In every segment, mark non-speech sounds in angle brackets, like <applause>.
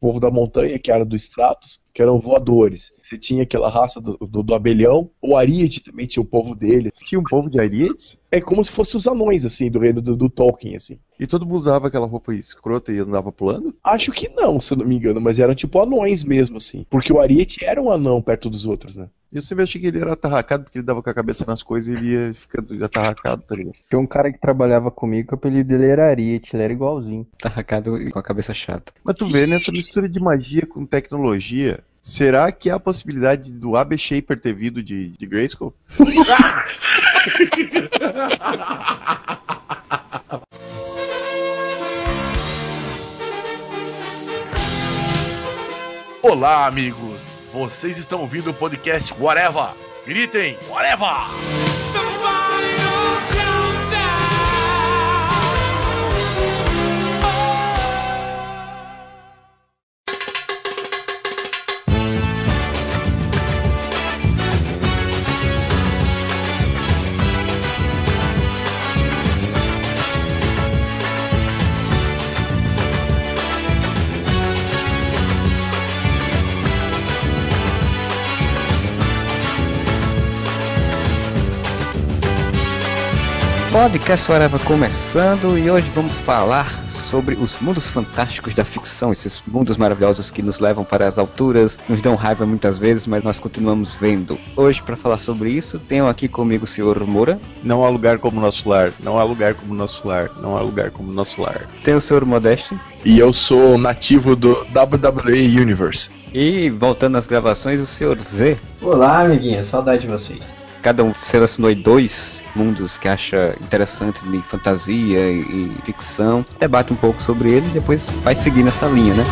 povo da montanha, que era do Stratos, que eram voadores. Você tinha aquela raça do, do, do abelhão. O Ariete também tinha o povo dele. Tinha um povo de Arietes? É como se fossem os anões, assim, do reino do, do Tolkien, assim. E todo mundo usava aquela roupa escrota e andava pulando? Acho que não, se eu não me engano, mas eram tipo anões mesmo, assim. Porque o Ariete era um anão perto dos outros, né? Eu sempre achei que ele era atarracado, porque ele dava com a cabeça nas coisas e ele ia ficando atarracado, tá ligado? Tinha um cara que trabalhava comigo que o apelido dele era Ariete, ele era igualzinho. Tá arracado e com a cabeça chata. Mas tu vê, nessa mistura de magia com tecnologia, será que há a possibilidade do AB Shaper ter vindo de, de Grayskull? <laughs> Olá, amigos. Vocês estão ouvindo o podcast Whatever. Gritem, Whatever! Podcast Whatever começando e hoje vamos falar sobre os mundos fantásticos da ficção, esses mundos maravilhosos que nos levam para as alturas, nos dão raiva muitas vezes, mas nós continuamos vendo. Hoje, para falar sobre isso, tenho aqui comigo o senhor Moura, Não há lugar como nosso lar, não há lugar como nosso lar, não há lugar como nosso lar. tem o senhor Modeste E eu sou nativo do WWE Universe. e, voltando às gravações, o senhor Z. Olá, amiguinha, saudade de vocês. Cada um selecionou dois mundos que acha interessantes de fantasia e, e ficção, debate um pouco sobre ele e depois vai seguir nessa linha, né?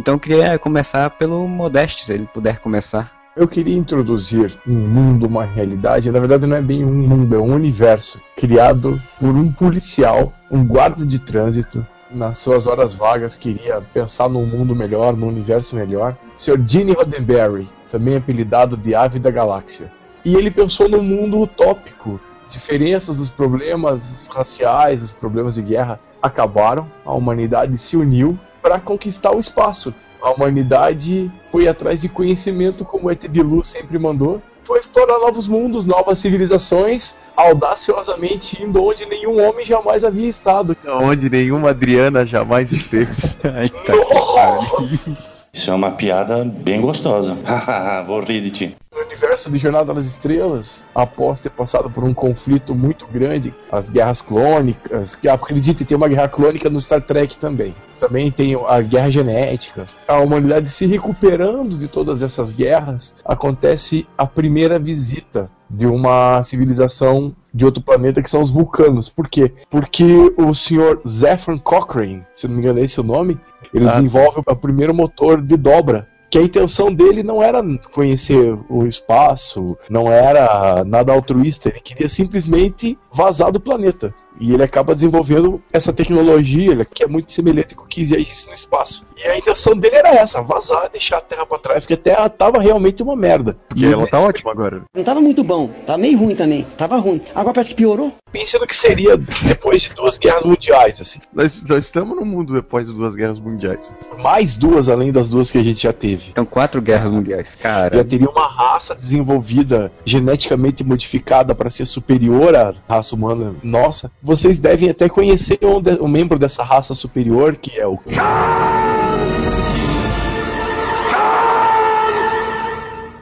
Então eu queria começar pelo Modeste, se ele puder começar. Eu queria introduzir um mundo, uma realidade, na verdade não é bem um mundo, é um universo criado por um policial, um guarda de trânsito, nas suas horas vagas queria pensar num mundo melhor, num universo melhor. Sr. Gene Roddenberry, também apelidado de Ave da Galáxia. E ele pensou num mundo utópico. Diferenças, os problemas raciais, os problemas de guerra acabaram, a humanidade se uniu para conquistar o espaço. A humanidade foi atrás de conhecimento, como o ET Bilu sempre mandou. Foi explorar novos mundos, novas civilizações, audaciosamente indo onde nenhum homem jamais havia estado. Onde nenhuma Adriana jamais esteve. <laughs> Eita, Nossa! Isso é uma piada bem gostosa. <laughs> Vou rir de ti. No universo de Jornada nas Estrelas, após ter passado por um conflito muito grande, as guerras clônicas, que acredite, tem uma guerra clônica no Star Trek também. Também tem a guerra genética. A humanidade se recuperando de todas essas guerras, acontece a primeira visita de uma civilização de outro planeta que são os vulcanos. Por quê? Porque o senhor Zephyr Cochrane, se não me engano é esse o nome, ele Ah. desenvolve o primeiro motor de dobra. Que a intenção dele não era conhecer o espaço, não era nada altruísta, ele queria simplesmente vazar do planeta. E ele acaba desenvolvendo essa tecnologia ele- que é muito semelhante com o que existe no espaço. E a intenção dele era essa, vazar, deixar a Terra pra trás, porque a Terra tava realmente uma merda. Porque ela tá ótima agora. Não tava muito bom, tava meio ruim também, tava ruim. Agora parece que piorou. Pense no que seria depois de duas guerras mundiais, assim. Nós, nós estamos no mundo depois de duas guerras mundiais. Mais duas além das duas que a gente já teve. Então, quatro guerras mundiais. Cara, Já teria uma raça desenvolvida, geneticamente modificada para ser superior à raça humana nossa. Vocês devem até conhecer um, de- um membro dessa raça superior, que é o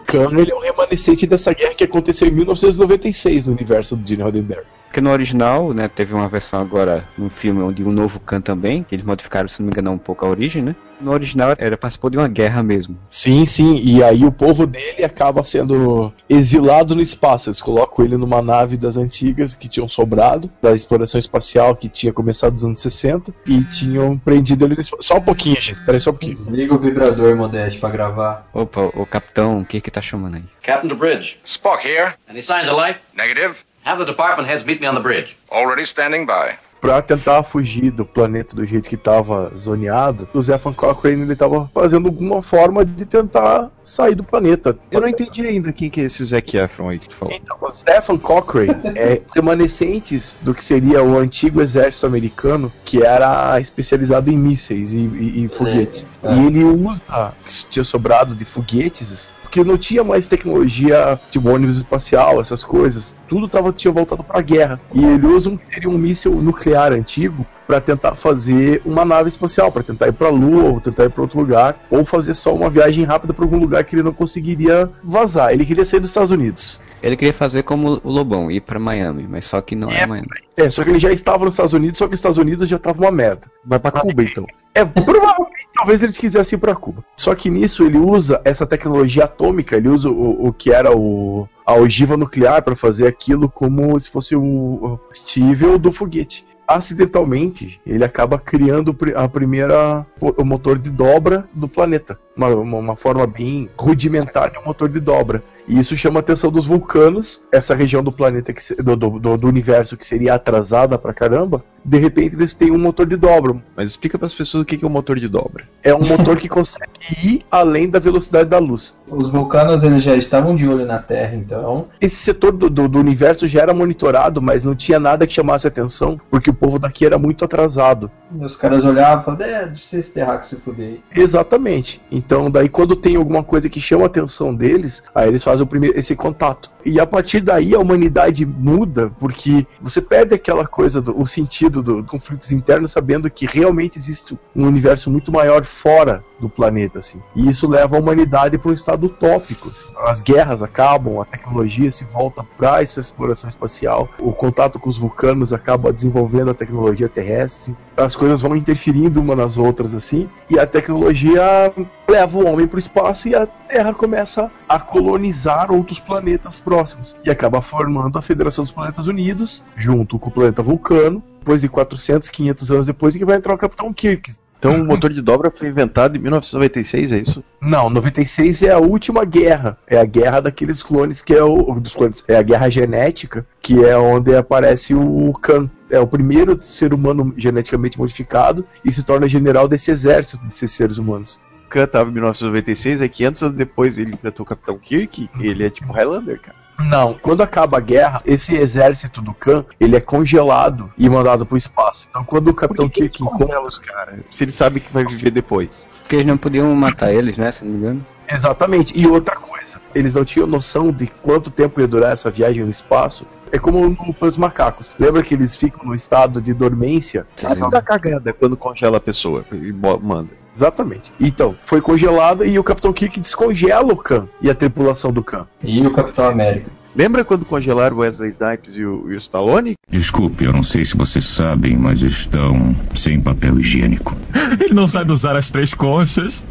Khan. Ele é um remanescente dessa guerra que aconteceu em 1996 no universo do Gene Roddenberry. porque no original, né, teve uma versão agora no filme onde o novo Khan também, que eles modificaram, se não me engano, um pouco a origem, né? No original era participou de uma guerra mesmo. Sim, sim, e aí o povo dele acaba sendo exilado no espaço. Eles colocam ele numa nave das antigas que tinham sobrado, da exploração espacial que tinha começado nos anos 60, e tinham prendido ele no espaço. Só um pouquinho, gente, peraí só um pouquinho. Desliga o vibrador, Modeste, pra gravar. Opa, o capitão, o que que tá chamando aí? Captain to bridge. Spock here. Any signs of life? Negative. Have the department heads meet me on the bridge. Already standing by. Pra tentar fugir do planeta do jeito que tava zoneado, o Zephan Cochrane ele tava fazendo alguma forma de tentar sair do planeta. Eu não entendi ainda quem que é esse Zac Efron aí que tu falou. Então, o Stephen Cochrane <laughs> é remanescentes do que seria o antigo exército americano, que era especializado em mísseis e, e- e foguetes. É. E ele usa o que tinha sobrado de foguetes, porque não tinha mais tecnologia tipo ônibus espacial, essas coisas. Tudo tava, tinha voltado pra guerra. E ele usa um, teria um míssil nuclear antigo para tentar fazer uma nave espacial, para tentar ir para a Lua, ou tentar ir para outro lugar, ou fazer só uma viagem rápida para algum lugar que ele não conseguiria vazar. Ele queria sair dos Estados Unidos. Ele queria fazer como o Lobão, ir pra Miami, mas só que não é, Miami. É, só que ele já estava nos Estados Unidos, só que os Estados Unidos já tava uma merda. Vai pra Cuba então. É, provavelmente, talvez eles quisessem ir pra Cuba. Só que nisso ele usa essa tecnologia atômica, ele usa o, o que era o, a ogiva nuclear para fazer aquilo como se fosse o combustível do foguete. Acidentalmente, ele acaba criando a primeira o motor de dobra do planeta. Uma, uma, uma forma bem rudimentar de um motor de dobra. E isso chama a atenção dos vulcanos, essa região do planeta, que, do, do, do- universo que seria atrasada pra caramba. De repente eles têm um motor de dobra. Mas explica pras pessoas o que que é o motor de dobra. É um motor que <laughs> consegue ir além da velocidade da luz. Os vulcanos eles já estavam de olho na Terra, então. Esse setor do, do, do universo já era monitorado, mas não tinha nada que chamasse atenção, porque o povo daqui era muito atrasado. Os caras olhavam e falavam, é, deixa esse terráqueo se fuder. Exatamente. Então, daí quando tem alguma coisa que chama a atenção deles, aí eles fazem o primeiro, esse contato. E a partir daí a humanidade muda, porque você perde aquela coisa, do, o sentido dos conflitos internos, sabendo que realmente existe um universo muito maior fora do planeta, assim. E isso leva a humanidade para um estado utópico. assim. As guerras acabam, a tecnologia se volta para essa exploração espacial, o contato com os vulcanos acaba desenvolvendo a tecnologia terrestre, as coisas vão interferindo uma nas outras, assim, e a tecnologia leva o homem para o espaço e a Terra começa a colonizar outros planetas próximos. E acaba formando a Federação dos Planetas Unidos, junto com o planeta Vulcano, depois de 400, 500 anos depois, que vai entrar o Capitão Kirk. Então o motor de dobra foi inventado em 1996, é isso? Não, 96 é a última guerra. É a guerra daqueles clones que é o. Dos clones. É a guerra genética, que é onde aparece o Khan. É o primeiro ser humano geneticamente modificado e se torna general desse exército desses seres humanos. Khan tava em 1996, é 500 anos depois ele enfrentou o Capitão Kirk, ele é tipo Highlander, cara. Não, quando acaba a guerra, esse exército do Khan, ele é congelado e mandado pro espaço. Então quando o Capitão Kirk encontra os caras, se ele sabe que vai viver depois. Porque eles não podiam matar eles, né, se não me engano. Exatamente. E outra coisa, eles não tinham noção de quanto tempo ia durar essa viagem no espaço. É como Planos Macacos. Lembra que eles ficam no estado de dormência? Sabe da cagada quando congela a pessoa e manda. Exatamente. Então, foi congelada e o Capitão Kirk descongela o Khan e a tripulação do Khan. E o Capitão América. Lembra quando congelaram o Wesley Snipes e o, e o Stallone? Desculpe, eu não sei se vocês sabem, mas estão sem papel higiênico. <laughs> Ele não sabe usar as três conchas.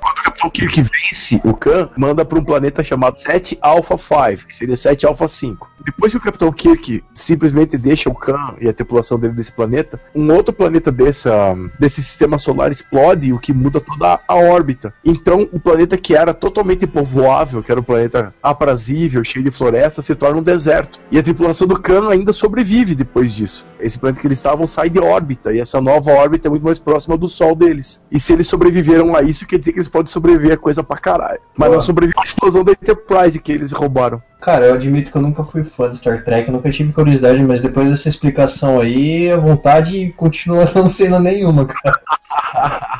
Quando o Capitão Kirk vence, o Khan manda para um planeta chamado 7 Alpha 5, que seria 7 Alpha 5. Depois que o Capitão Kirk simplesmente deixa o Khan e a tripulação dele desse planeta, um outro planeta dessa, desse sistema solar explode, o que muda toda a órbita. Então, o planeta que era totalmente povoável, que era um planeta aprazível, cheio de florestas, se torna um deserto. E a tripulação do Khan ainda sobrevive depois disso. Esse planeta que eles estavam sai de órbita, e essa nova órbita é muito mais próxima do Sol deles. E se eles sobreviveram a isso, quer dizer que eles podem sobreviver a coisa pra caralho. Mas Boa. não sobreviveu à explosão da Enterprise que eles roubaram. Cara, eu admito que eu nunca fui fã de Star Trek, eu nunca tive curiosidade, mas depois dessa explicação aí, a vontade continua <laughs> não sendo nenhuma, cara.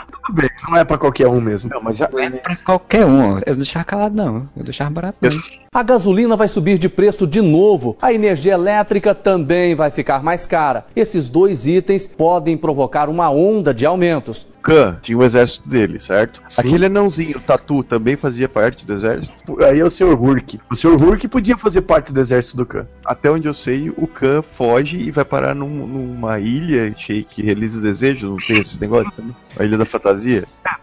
<laughs> Tudo bem, Não é pra qualquer um mesmo. Não, mas já... Não é pra qualquer um. Eu não deixava calado, não. Eu deixava barato, não. A gasolina vai subir de preço de novo. A energia elétrica também vai ficar mais cara. Esses dois itens podem provocar uma onda de aumentos. Khan tinha o exército dele, certo? Sim. Aquele anãozinho, o Tatu, também fazia parte do exército? Aí é o Sr. Hurk. O Sr. Hurk podia fazer parte do exército do Khan. Até onde eu sei, o Khan foge e vai parar num- numa ilha cheia que realiza desejo, não tem esses negócios? Né? A ilha da fantasia?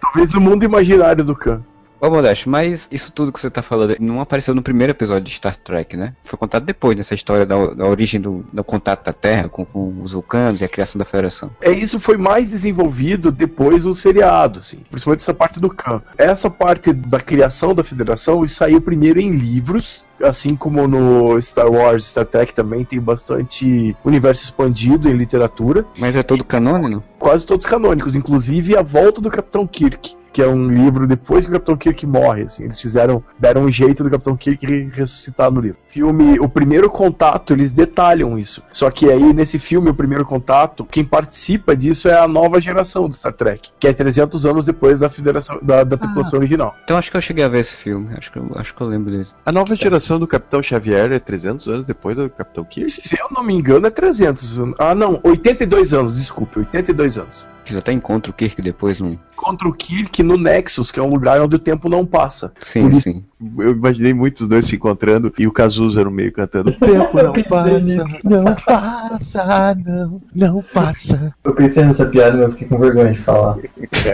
Talvez o mundo imaginário do Khan. Ô Modesto, mas isso tudo que você tá falando não apareceu no primeiro episódio de Star Trek, né? Foi contado depois dessa história da, da origem do, do contato da Terra com, com os vulcanos e a criação da Federação. É, isso foi mais desenvolvido depois do seriado, assim, principalmente essa parte do Khan. Essa parte da criação da federação saiu primeiro em livros, assim como no Star Wars, Star Trek também tem bastante universo expandido em literatura, Mas é todo canônico? quase todos canônicos, inclusive a volta do Capitão Kirk. Que é um livro depois que o Capitão Kirk morre, assim, eles fizeram, deram um jeito do Capitão Kirk re- ressuscitar no livro. Filme, o primeiro contato, eles detalham isso. Só que aí nesse filme, o primeiro contato, quem participa disso é a nova geração do Star Trek, que é 300 anos depois da federação, da, da tripulação original. Então acho que eu cheguei a ver esse filme. Acho que eu, acho que eu lembro dele. A nova geração do Capitão Xavier é 300 anos depois do Capitão Kirk? Se eu não me engano, é 300. anos. Ah, não, 82 anos, desculpe, 82 anos. Eles até encontram o Kirk depois num. Contra o Kirk no Nexus, que é um lugar onde o tempo não passa. Sim, Por isso- sim. Eu imaginei muito os dois se encontrando e o Cazuza no meio cantando: O tempo <laughs> não passa, não passa, não, não passa. Eu pensei nessa piada, mas eu fiquei com vergonha de falar.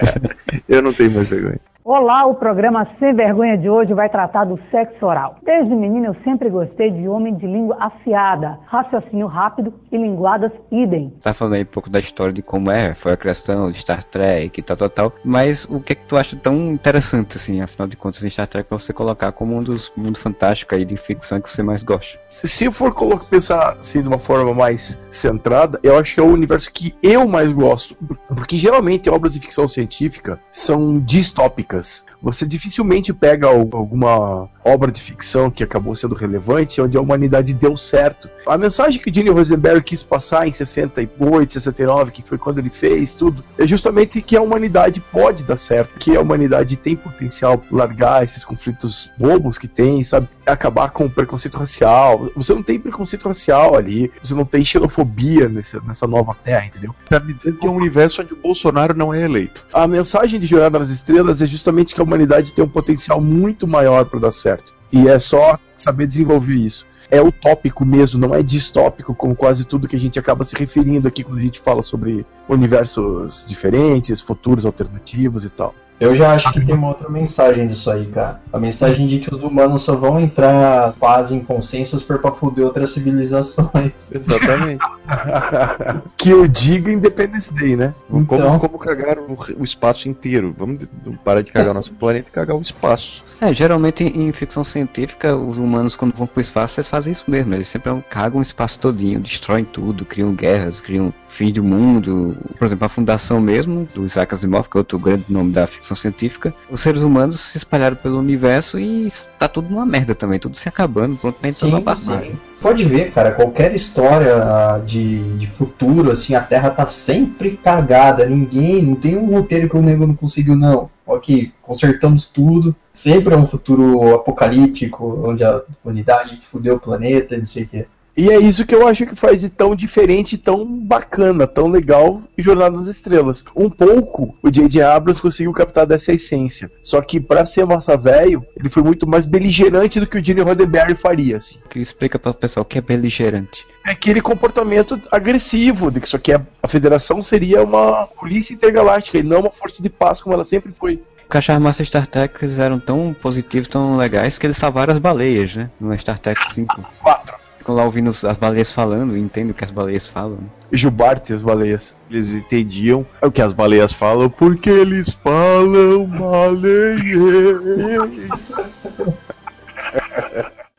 <laughs> Eu não tenho mais vergonha. Olá, o programa Sem Vergonha de hoje vai tratar do sexo oral. Desde menina eu sempre gostei de homem de língua afiada, raciocínio rápido e linguadas idem. Tá falando aí um pouco da história de como é, foi a criação de Star Trek e tal, tal, tal. Mas o que é que tu acha tão interessante, assim, afinal de contas, em Star Trek pra você colocar como um dos mundos fantásticos aí de ficção que você mais gosta? Se, se eu for colo- pensar assim de uma forma mais centrada, eu acho que é o universo que eu mais gosto. Porque geralmente obras de ficção científica são distópicas. Americas Você dificilmente pega al- alguma obra de ficção que acabou sendo relevante onde a humanidade deu certo. A mensagem que o Gene Roddenberry quis passar em 68, 69, que foi quando ele fez tudo, é justamente que a humanidade pode dar certo, que a humanidade tem potencial pra largar esses conflitos bobos que tem, sabe? Acabar com o preconceito racial. Você não tem preconceito racial ali, você não tem xenofobia nessa, nessa nova terra, entendeu? Tá me dizendo que é um universo onde o Bolsonaro não é eleito. A mensagem de Jornada nas Estrelas é justamente que a humanidade tem um potencial muito maior para dar certo. E é só saber desenvolver isso. É utópico mesmo, não é distópico como quase tudo que a gente acaba se referindo aqui quando a gente fala sobre universos diferentes, futuros alternativos e tal. Eu já acho que tem uma outra mensagem disso aí, cara. A mensagem de que os humanos só vão entrar quase em consenso se for pra foder outras civilizações. <laughs> Exatamente. <laughs> que eu diga Independence Day, né? Como, Então. como cagar o, o espaço inteiro. Vamos parar de cagar o nosso planeta e cagar o espaço. É, geralmente em ficção científica, os humanos quando vão pro espaço, eles fazem isso mesmo. Eles sempre cagam o espaço todinho, destroem tudo, criam guerras, criam fim do mundo. Por exemplo, a fundação mesmo, do Isaac Asimov, que é outro grande nome da ficção científica, os seres humanos se espalharam pelo universo e tá tudo numa merda também, tudo se acabando, pronto numa barbárie. sim. Pode ver, cara, qualquer história ah, de, de futuro, assim, a Terra tá sempre cagada. Ninguém, não tem um roteiro que o nego não conseguiu, não. Ok, consertamos tudo. Sempre é um futuro apocalíptico, onde a humanidade fudeu o planeta, não sei o que. E é isso que eu acho que faz de tão diferente, tão bacana, tão legal Jornada nas Estrelas. Um pouco o J.J. Abrams conseguiu captar dessa essência. Só que pra ser massa velho, ele foi muito mais beligerante do que o Gene Roddenberry faria, assim. Que explica para o pessoal o que é beligerante. É aquele comportamento agressivo, de que aqui é, a federação seria uma polícia intergaláctica e não uma força de paz como ela sempre foi. O Cachorro Massa Star Trek eles eram tão positivos, tão legais, que eles salvaram as baleias, né? No Star Trek 5. Quatro. Ficam lá ouvindo as baleias falando, entendem o que as baleias falam. Jubarte as baleias. Eles entendiam o que as baleias falam, porque eles falam baleia.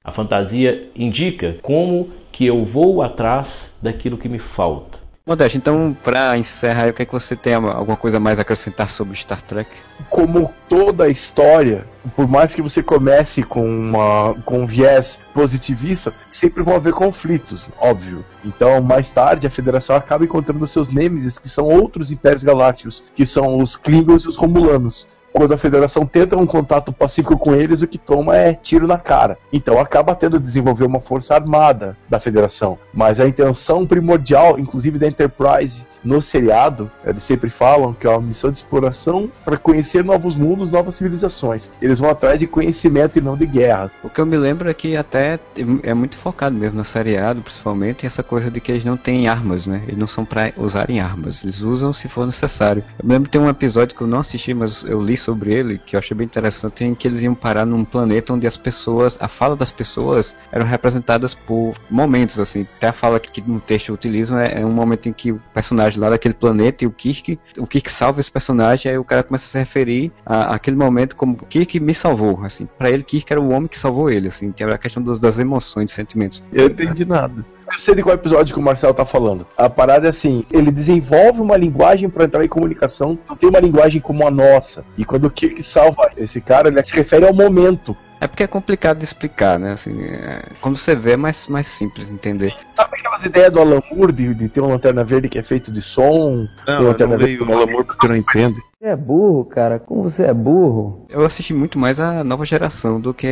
A fantasia indica como que eu vou atrás daquilo que me falta. Modeste, então, pra encerrar, o que é que você tem alguma coisa mais a acrescentar sobre Star Trek? Como toda a história, por mais que você comece com, uma, com um viés positivista, sempre vão haver conflitos, óbvio. Então, mais tarde, a Federação acaba encontrando seus nêmesis, que são outros impérios galácticos, que são os Klingons e os Romulanos quando a federação tenta um contato pacífico com eles, o que toma é tiro na cara. Então acaba tendo de desenvolver uma força armada da federação. Mas a intenção primordial, inclusive da Enterprise no seriado, eles sempre falam que é uma missão de exploração para conhecer novos mundos, novas civilizações. Eles vão atrás de conhecimento e não de guerra. O que eu me lembro é que até é muito focado mesmo no seriado, principalmente, essa coisa de que eles não têm armas, né? Eles não são para usarem armas, eles usam se for necessário. Eu me lembro que tem um episódio que eu não assisti, mas eu li sobre ele, que eu achei bem interessante, em que eles iam parar num planeta onde as pessoas, a fala das pessoas eram representadas por momentos, assim. Até a fala que, no texto utilizam é, é, um momento em que o personagem lá daquele planeta e o Kirk, o Kirk salva esse personagem, aí o cara começa a se referir a, aquele momento como Kirk me salvou, assim. Para ele, Kirk era o homem que salvou ele, assim. Tem a questão das, emoções, sentimentos. Eu entendi nada. Eu sei de qual episódio que o Marcelo tá falando. A parada é assim: ele desenvolve uma linguagem para entrar em comunicação, não tem uma linguagem como a nossa. E quando o Kirk salva esse cara, ele se refere ao momento. É porque é complicado de explicar, né? Assim, é... quando você vê é mais, mais simples de entender. Sabe aquelas ideias do Alan Moore de, de ter uma lanterna verde que é feito de som? Não, uma eu lanterna não leio o Alan Moore porque eu não entendo. Você é burro, cara. Como você é burro? Eu assisti muito mais a nova geração do que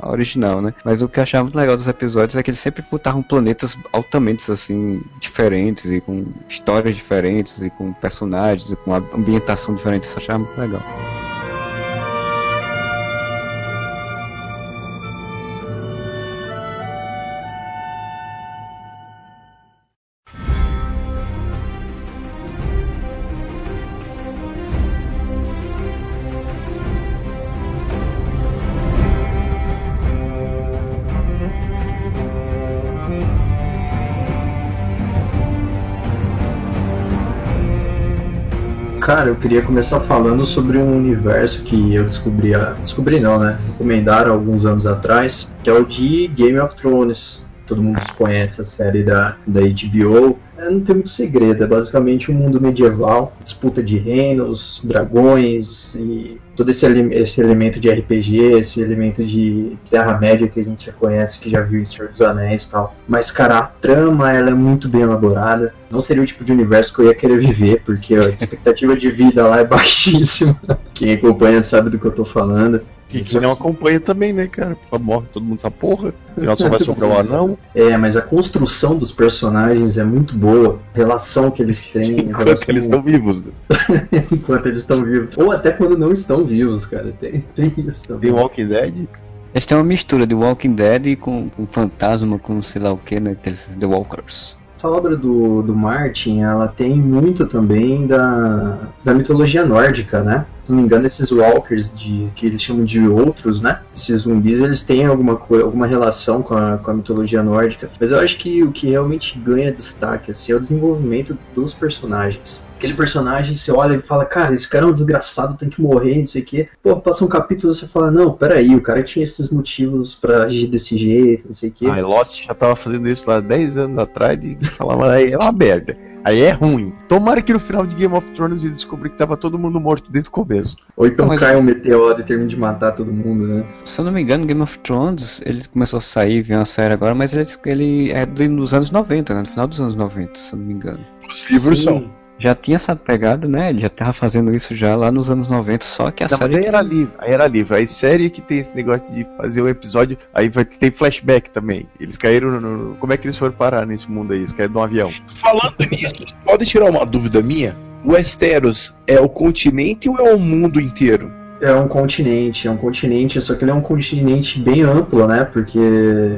a original, né? Mas o que eu achava muito legal dos episódios é que eles sempre botavam planetas altamente, assim, diferentes e com histórias diferentes e com personagens e com a ambientação diferente. Isso eu achava muito legal. Cara, eu queria começar falando sobre um universo que eu descobri, a- descobri não, né? Recomendaram alguns anos atrás, que é o de Game of Thrones. Todo mundo conhece a série da, da HBO. É, não tem muito segredo, é basicamente um mundo medieval, disputa de reinos, dragões e todo esse, esse elemento de RPG, esse elemento de Terra-média que a gente já conhece, que já viu em Senhor dos Anéis e tal. Mas, cara, a trama ela é muito bem elaborada. Não seria o tipo de universo que eu ia querer viver, porque a <laughs> expectativa de vida lá é baixíssima. <laughs> Quem acompanha sabe do que eu tô falando. E quem não acompanha também, né, cara? Só morre todo mundo essa porra. Afinal só vai sobrar o <laughs> anão. É, mas a construção dos personagens é muito boa. A relação que eles <laughs> têm. Enquanto relação- eles estão vivos. né? <laughs> Enquanto eles estão vivos. Ou até quando não estão vivos, cara. Tem, tem isso também. Tem Walking Dead. Eles têm uma mistura de Walking Dead com, com fantasma, com sei lá o que, né? Aqueles The Walkers. Essa obra do, do Martin, ela tem muito também da, da mitologia nórdica, né? Se não me engano, esses walkers, de, que eles chamam de outros, né? Esses zumbis, eles têm alguma, alguma relação com a, com a mitologia nórdica. Mas eu acho que o que realmente ganha destaque assim, é o desenvolvimento dos personagens. Aquele personagem, você olha e fala, cara, esse cara é um desgraçado, tem que morrer, não sei o quê. Pô, passa um capítulo e você fala, não, peraí, o cara tinha esses motivos pra agir desse jeito, não sei o quê. Ah, Lost já tava fazendo isso lá 10 anos atrás e falava, aí é uma merda. Aí é ruim. Tomara que no final de Game of Thrones ele descobrir que tava todo mundo morto desde o começo. Ou então Mas- cai um meteoro e termina de matar todo mundo, né? Se eu não me engano, Game of Thrones, ele começou a sair, veio uma série agora, mas ele, ele é de- dos anos 90, né? No final dos anos 90, se eu não me engano. Os livros são. Já tinha essa pegada, né? Ele já tava fazendo isso já lá nos anos 90, só que a Não, mas série. aí era livre, aí era livre. Aí série que tem esse negócio de fazer um episódio, aí vai ter flashback também. Eles caíram no, Como é que eles foram parar nesse mundo aí? Eles caíram num avião. Falando nisso, pode tirar uma dúvida minha? O Westeros é o continente ou é o mundo inteiro? É um continente, é um continente, só que ele é um continente bem amplo, né? Porque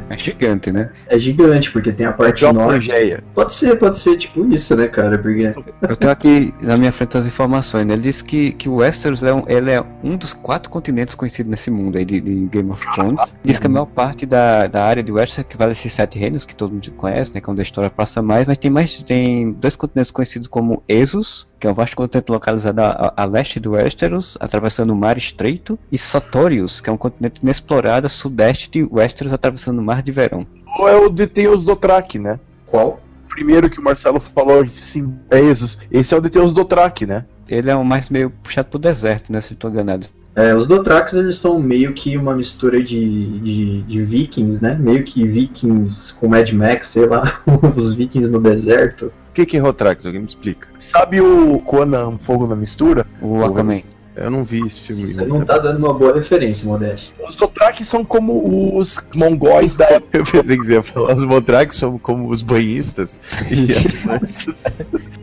É gigante, né? é gigante, porque tem a parte Igual a norte. Pode ser, pode ser tipo isso, né, cara? Porque Eu tenho aqui na minha frente as informações. né? Ele disse que, que o Westeros é um, ele é um dos quatro continentes conhecidos nesse mundo aí de, de Game of Thrones. Diz que a maior parte da, da área de Westeros que vale esses sete reinos, que todo mundo conhece, né? Que é onde a história passa mais, mas tem mais. Tem dois continentes conhecidos como Essos, que é um vasto continente localizado a, a- a leste do Westeros, atravessando o Mar Estreito, e Sotorius, que é um continente inexplorado a sudeste de Westeros, atravessando o Mar de Verão. Ou é o de tem os Dothraki, né? qual? primeiro que o Marcelo falou, sim, é esse. Esse é o de Deus Dothraki, né? Ele é o mais meio puxado pro deserto, né? Se eu tô enganado. É, os Dothrax eles são meio que uma mistura de, de, de vikings, né? Meio que vikings com Mad Max, sei lá, <laughs> os vikings no deserto. O que, que é Rotrax? Alguém me explica. Sabe o Conan Fogo na Mistura? O Aquaman. Eu não vi esse filme. Você não tá dando uma boa referência, Modeste. Os Dothraki são como os mongóis da época. <laughs> Eu pensei que você ia falar, os Motrax são como os banhistas. <laughs> E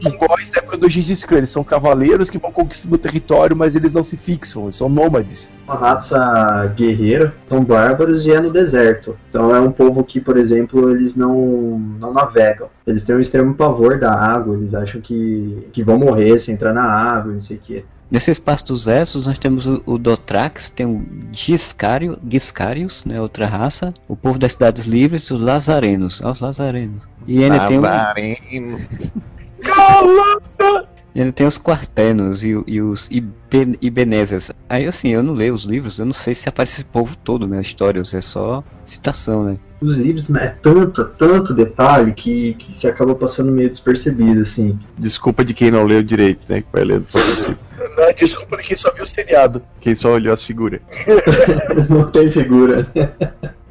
mongóis da época do Gengis Khan. Eles são cavaleiros que vão conquistando o território, mas eles não se fixam, eles são nômades. Uma raça guerreira, são bárbaros e é no deserto. Então é um povo que, por exemplo, eles não, não navegam. Eles têm um extremo pavor da água, eles acham que, que vão morrer se entrar na água, não sei o que. Nesse espaço dos Essos, nós temos o, o Dothrax, tem o Giscario, Giscarius, né, outra raça, o povo das cidades livres os Lazarenos. Olha os Lazarenos. E ainda tem o, Lazareno. e ainda tem os Quartenos e, e os Ibe, Ibenezes. Aí assim, eu não leio os livros, eu não sei se aparece esse povo todo na história, ou se é só citação, né? Os livros é tanto, tanto detalhe que, que se acaba passando meio despercebido, assim. Desculpa de quem não leu direito, né? Que vai lendo só cima. Não, desculpa de quem só viu o seriado. Quem só olhou as figuras. <laughs> não tem figura.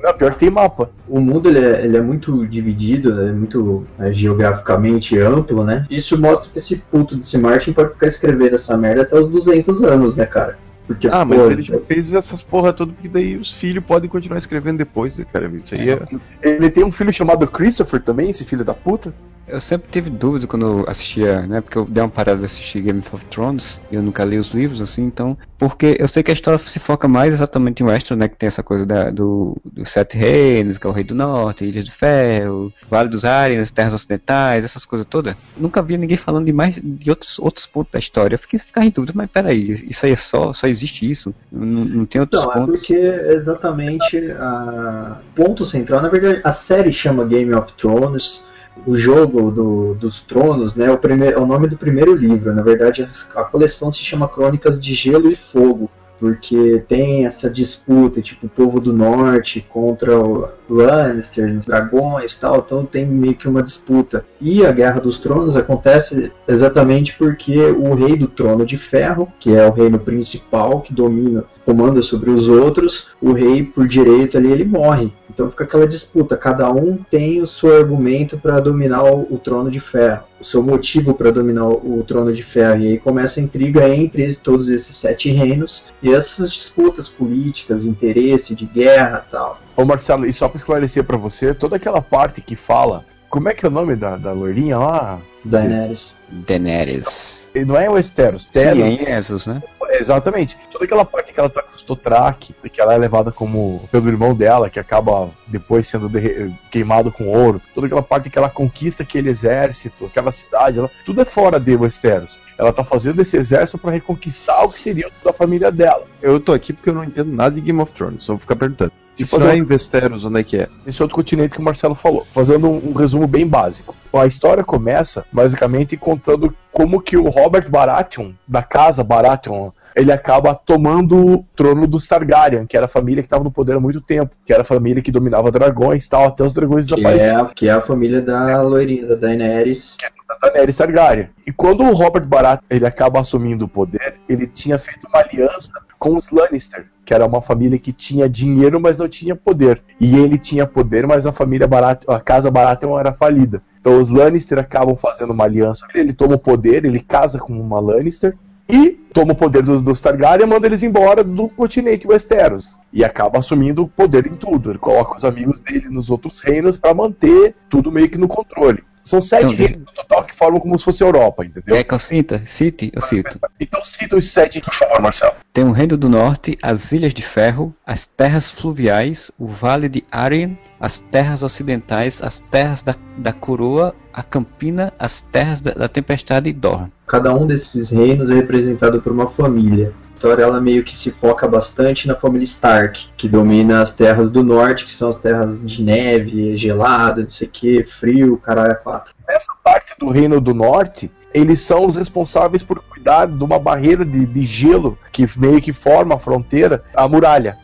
Não, pior que tem mapa. O mundo ele é, ele é muito dividido, é muito é, geograficamente amplo, né? Isso mostra que esse puto desse Martin pode ficar escrevendo essa merda até os 200 anos, né, cara? Porque, Ah, mas ele já fez essas porra toda, porque daí os filhos podem continuar escrevendo depois, né, cara? Isso aí é. Ele tem um filho chamado Christopher também, esse filho da puta. Eu sempre tive dúvida quando eu assistia, né? Porque eu dei uma parada de assistir Game of Thrones e eu nunca li os livros, assim, então. Porque eu sei que a história se foca mais exatamente em Westeros, né? Que tem essa coisa da, do, dos Sete Reinos, que é o Rei do Norte, Ilha de Ferro, Vale dos Arians, Terras Ocidentais, essas coisas todas. Nunca vi ninguém falando de mais de outros, outros pontos da história. Eu fiquei ficar em dúvida, mas peraí, isso aí é só, só existe isso? Não, não tem outros Não, é pontos? porque exatamente a ponto central, na verdade, a série chama Game of Thrones, o jogo do- dos tronos, né, o, primeiro, o nome do primeiro livro. Na verdade, a, coleção se chama Crônicas de Gelo e Fogo, porque tem essa disputa, tipo, o povo do norte contra o Lannister, os dragões tal, então tem meio que uma disputa. E a Guerra dos Tronos acontece exatamente porque o rei do Trono de Ferro, que é o reino principal que domina, comanda sobre os outros, o rei por direito ali ele morre. Então fica aquela disputa, cada um tem o seu argumento para dominar o, trono de ferro, o seu motivo para dominar o, o trono de ferro. E aí começa a intriga entre todos esses sete reinos e essas disputas políticas, interesse de guerra tal. Ô Marcelo, e só pra esclarecer pra você, toda aquela parte que fala. Como é que é o nome da, da loirinha lá? Daenerys. Daenerys. E Não é Westeros, Sim, é em Essos, né? Exatamente. Toda aquela parte que ela tá com os Dothraki, que ela é levada como pelo irmão dela, que acaba depois sendo derre- queimado com ouro. Toda aquela parte que ela conquista aquele exército, aquela cidade, ela- tudo é fora de Westeros. Ela tá fazendo esse exército pra reconquistar o que seria da família dela. Eu tô aqui porque eu não entendo nada de Game of Thrones, só vou ficar perguntando. For é- em Westeros, onde é que é? Esse outro continente que o Marcelo falou. Fazendo um, um resumo bem básico. A história começa, basicamente, contando como que o Robert Baratheon, da casa Baratheon, ele acaba tomando o trono dos Targaryen, que era a família que estava no poder há muito tempo, que era a família que dominava dragões e tal, até os dragões Que desapareceram. é, que é a família da loirinha, da Daenerys. da Daenerys Targaryen. E quando o Robert Baratheon ele acaba assumindo o poder, ele tinha feito uma aliança com os Lannister, que era uma família que tinha dinheiro, mas não tinha poder. E ele tinha poder, mas a família Baratheon, a casa Baratheon era falida. Então os Lannister acabam fazendo uma aliança. Ele toma o poder, ele casa com uma Lannister e toma o poder dos, dos Targaryen e manda eles embora do continente Westeros. E acaba assumindo o poder em tudo. Ele coloca os amigos dele nos outros reinos para manter tudo meio que no controle. São sete Então, reinos no total que formam como se fosse a Europa, entendeu? Quer que eu sinta? Cite? Eu cito. Então cita os sete, por favor, Marcelo. Tem o Reino do Norte, as Ilhas de Ferro, as Terras Fluviais, o Vale de Arryn, as Terras Ocidentais, as Terras da, da Coroa, a Campina, as Terras da, da Tempestade e Dorne. Cada um desses reinos é representado por uma família. A história ela meio que se foca bastante na família Stark, que domina as terras do norte, que são as terras de neve, gelada, não sei o que, frio, caralho, a quatro. Essa parte do Reino do Norte, eles são os responsáveis por cuidar de uma barreira de, de gelo que meio que forma a fronteira, a muralha.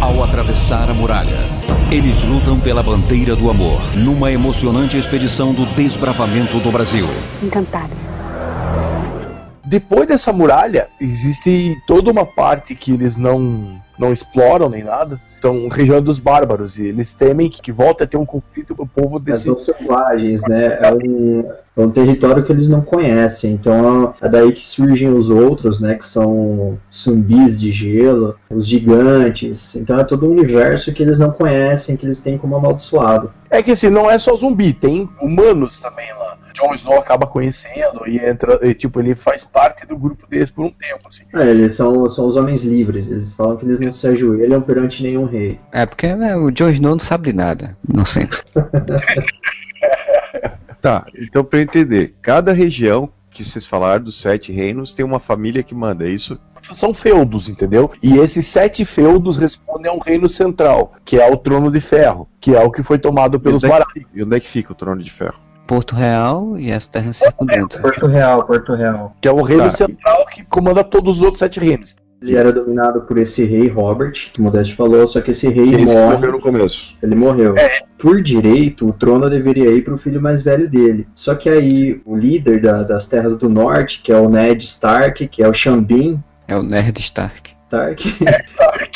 ao atravessar a muralha. Eles lutam pela bandeira do amor, numa emocionante expedição do desbravamento do Brasil. Encantada. Depois dessa muralha, existe toda uma parte que eles não, não exploram nem nada. Então, região dos bárbaros. E eles temem que, que volte a ter um conflito com o povo desse. são selvagens, né? É um, é um território que eles não conhecem. Então é daí que surgem os outros, né? Que são zumbis de gelo, os gigantes. Então é todo um universo que eles não conhecem, que eles têm como amaldiçoado. É que assim, não é só zumbi, tem humanos também lá. Jon Snow acaba conhecendo e entra, e, tipo, ele faz parte do grupo deles por um tempo, assim. É, eles são, são os homens livres. Eles falam que eles não se ajoelham perante nenhum rei. É, porque né, o Jon Snow não sabe de nada. Inocente. <laughs> Tá, então pra eu entender, cada região que vocês falaram dos sete reinos tem uma família que manda, é isso? São feudos, entendeu? E esses sete feudos respondem a um reino central, que é o Trono de Ferro, que é o que foi tomado pelos e onde, é e onde é que fica o Trono de Ferro? Porto Real e as terras circundantes. Porto Real, Porto Real. Que é o reino Tá. central que comanda todos os outros sete reinos. Ele era dominado por esse rei Robert, que o Modeste falou, só que esse rei Esse que morre. morreu no começo. Ele morreu. Por direito, o trono deveria ir para o filho mais velho dele. Só que aí o líder da- das Terras do Norte, que é o Ned Stark, que é o Xambin É o Nerd Stark. Stark, <laughs>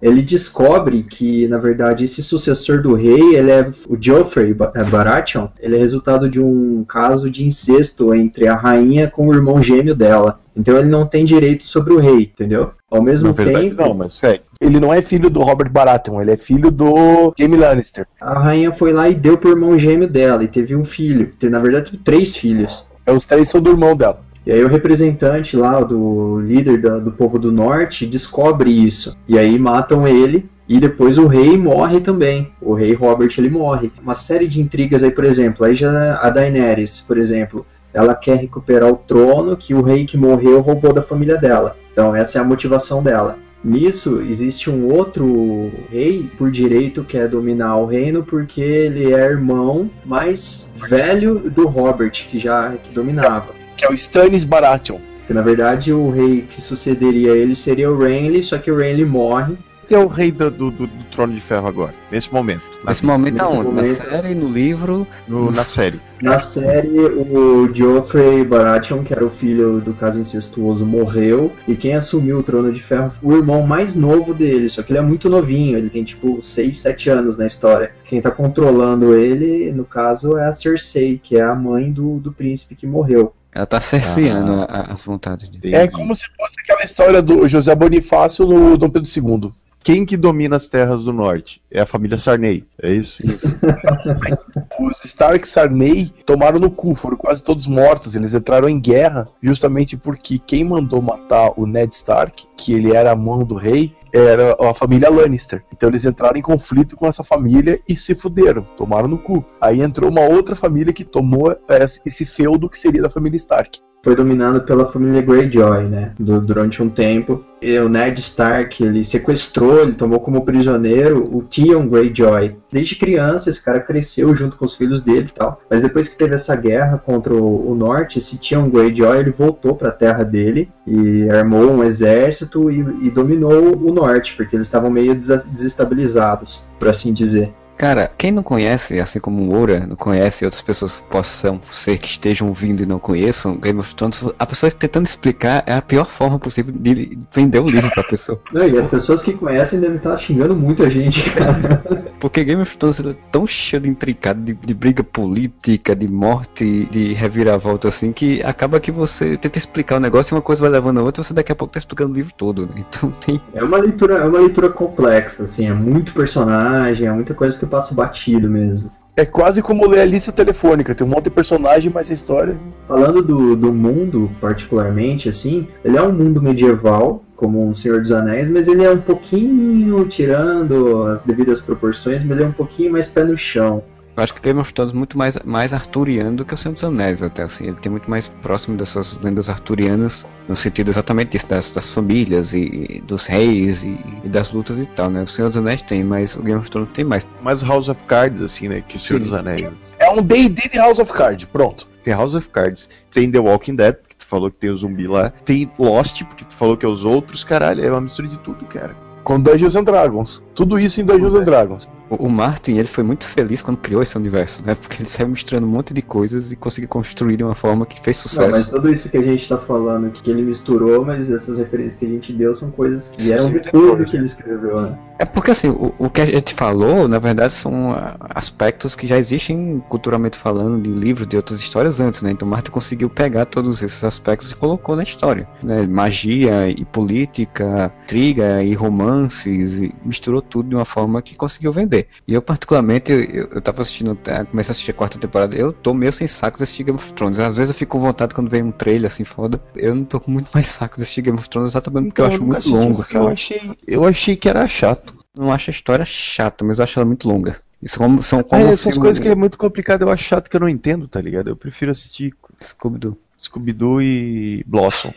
ele descobre que, na verdade, esse sucessor do rei, ele é o Joffrey Ba- é, Baratheon, ele é resultado de um caso de incesto entre a rainha com o irmão gêmeo dela. Então ele não tem direito sobre o rei, entendeu? Ao mesmo verdade, tempo, não, mas sério. Ele não é filho do Robert Baratheon, ele é filho do Jaime Lannister. a rainha foi lá e deu pro irmão gêmeo dela e teve um filho. Na verdade, teve três filhos. É, Os três são do irmão dela. E aí o representante lá do líder da- do povo do norte descobre isso. E aí matam ele. E depois o rei morre também. O rei Robert ele morre. Uma série de intrigas aí, por exemplo. Aí já a Daenerys, por exemplo, ela quer recuperar o trono que o rei que morreu roubou da família dela. Então essa é a motivação dela. Nisso existe um outro rei por direito que é dominar o reino porque ele é irmão mais velho do Robert que já que dominava. Que é o Stannis Baratheon. Que na verdade o rei que sucederia ele seria o Renly, só que o Renly morre. Quem é o rei do, do- do- do Trono de Ferro agora? Nesse momento. Nesse vida, momento aonde? Na série, no livro. no- na série. Na série, o Joffrey Baratheon, que era o filho do caso incestuoso, morreu. E quem assumiu o trono de ferro foi o irmão mais novo dele. Só que ele é muito novinho, ele tem tipo 6, 7 anos na história. Quem tá controlando ele, no caso, é a Cersei, que é a mãe do, do príncipe que morreu. Ela tá cerceando a- a- as vontades dele. É como se fosse aquela história do José Bonifácio no Dom Pedro II. Quem que domina as terras do norte? É a família Sarney, é isso? <laughs> Os Stark Sarney tomaram no cu, foram quase todos mortos. Eles entraram em guerra justamente porque quem mandou matar o Ned Stark, que ele era a mão do rei, era a família Lannister. Então eles entraram em conflito com essa família e se fuderam, tomaram no cu. Aí entrou uma outra família que tomou esse esse feudo que seria da família Stark. Foi dominado pela família Greyjoy, né? du- durante um tempo. E o Ned Stark, ele sequestrou, ele tomou como prisioneiro o Theon Greyjoy. Desde criança, esse cara cresceu junto com os filhos dele e tal. Mas depois que teve essa guerra contra o, o norte, esse Theon Greyjoy, ele voltou para a terra dele e armou um exército e, e dominou o norte, porque eles estavam meio desestabilizados, por assim dizer. Cara, quem não conhece, assim como o Moura não conhece, outras pessoas que possam ser que estejam ouvindo e não conheçam Game of Thrones, a pessoa tentando explicar é a pior forma possível de vender o livro pra pessoa. Não, e as pessoas que conhecem devem estar xingando muito a gente, cara. Porque Game of Thrones é tão cheio de intricado, de, de briga política, de morte, de reviravolta, assim, que acaba que você tenta explicar o negócio e uma coisa vai levando a outra e você daqui a pouco tá explicando o livro todo, né? Então tem. É uma leitura, é uma leitura complexa, assim, é muito personagem, é muita coisa que passa batido mesmo. É quase como ler a lista telefônica, tem um monte de personagem, mas a história. Falando do, do mundo, particularmente, assim, ele é um mundo medieval, como um Senhor dos Anéis, mas ele é um pouquinho, tirando as devidas proporções, mas ele é um pouquinho mais pé no chão. Eu acho que Game of Thrones é muito mais, mais arturiano do que o Senhor dos Anéis, até assim. Ele tem muito mais próximo dessas lendas arturianas, no sentido exatamente disso, das, das famílias e, e dos reis e, e das lutas e tal, né? O Senhor dos Anéis tem, mas o Game of Thrones tem mais. Mais House of Cards, assim, né? Que o Senhor Sim. dos Anéis. É um D&D de House of Cards, pronto. Tem House of Cards, tem The Walking Dead, porque tu falou que tem o zumbi lá, tem Lost, porque tu falou que é os outros, caralho, é uma mistura de tudo, cara. com Dungeons and Dragons. Tudo isso em Dungeons and Dragons. O, o Martin, ele foi muito feliz quando criou esse universo, né? Porque ele saiu misturando um monte de coisas e conseguiu construir de uma forma que fez Não, sucesso. mas tudo isso que a gente tá falando que ele misturou, mas essas referências que a gente deu são coisas que vieram depois do que ele escreveu, né? É porque assim, o, o que a gente falou, na verdade, são ah, aspectos que já existem culturalmente falando de livros de outras histórias antes, né? Então Martin conseguiu pegar todos esses aspectos e colocou na história, né? Magia e política, intriga e romances, e misturou tudo de uma forma que conseguiu vender. E eu particularmente, eu, eu, eu tava assistindo, eh, comecei a assistir a quarta temporada, eu tô meio sem saco de assistir Game of Thrones. Às vezes eu fico com vontade quando vem um trailer assim foda. Eu não tô com muito mais saco de assistir Game of Thrones exatamente porque eu acho nunca muito longo, sabe? Eu achei, eu achei que era chato. Não acho a história chata, mas eu acho ela muito longa. Isso como, são É, como essas se- coisas que é muito complicado, eu acho chato que eu não entendo, tá ligado? Eu prefiro assistir Scooby-Doo. Scooby-Doo e Blossom.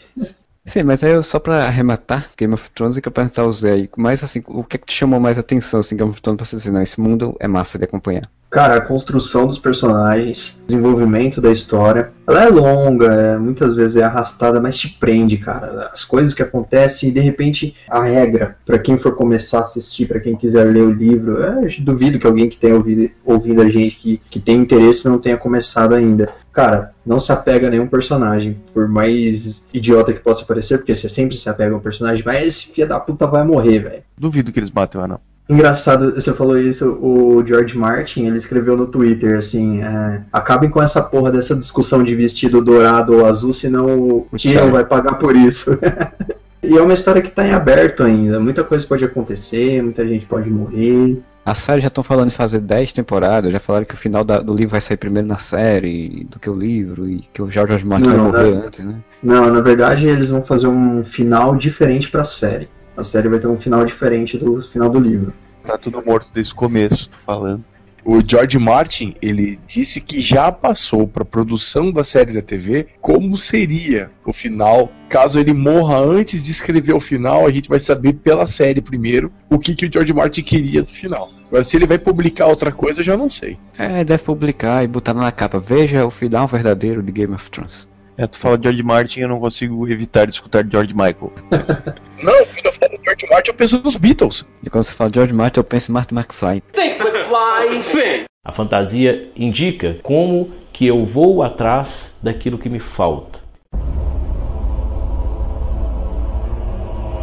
Sim, mas aí só pra arrematar Game of Thrones e eu perguntar ao Zé aí, mas assim, o que é que te chamou mais atenção assim, Game of Thrones pra você dizer, não, esse mundo é massa de acompanhar. Cara, a construção dos personagens, desenvolvimento da história, ela é longa, é, muitas vezes é arrastada, mas te prende, cara. As coisas que acontecem e de repente a regra, pra quem for começar a assistir, pra quem quiser ler o livro, eu duvido que alguém que tenha ouvido, ouvido a gente que, que tem interesse não tenha começado ainda. Cara, não se apega a nenhum personagem, por mais idiota que possa parecer, porque você sempre se apega a um personagem, mas esse filho da puta vai morrer, velho. Duvido que eles matem o anão. Engraçado, você falou isso, o George Martin, ele escreveu no Twitter, assim, é, acabem com essa porra dessa discussão de vestido dourado ou azul, senão o Tyrion. vai pagar por isso. <laughs> e é uma história que tá em aberto ainda, muita coisa pode acontecer, muita gente pode morrer. A série já estão falando em fazer 10 temporadas, já falaram que o final da- do livro vai sair primeiro na série do que o livro, e que o George. Martin Não, vai morrer né? antes, né? Não, na verdade eles vão fazer um final diferente pra série. A série vai ter um final diferente do final do livro. Tá tudo morto desde o começo, tô falando. O George Martin, ele disse que já passou para produção da série da TV como seria o final. Caso ele morra antes de escrever o final, a gente vai saber pela série primeiro o que, que o George Martin queria do final. Agora, se ele vai publicar outra coisa, eu já não sei. É, deve publicar e botar na capa. Veja o final verdadeiro de Game of Thrones. É, tu fala de George Martin, eu não consigo evitar de escutar George Michael. <laughs> Não, quando eu falo George Martin, eu penso nos Beatles. E quando você fala George Martin, eu penso em Martin McFly. A fantasia indica como que eu vou atrás daquilo que me falta.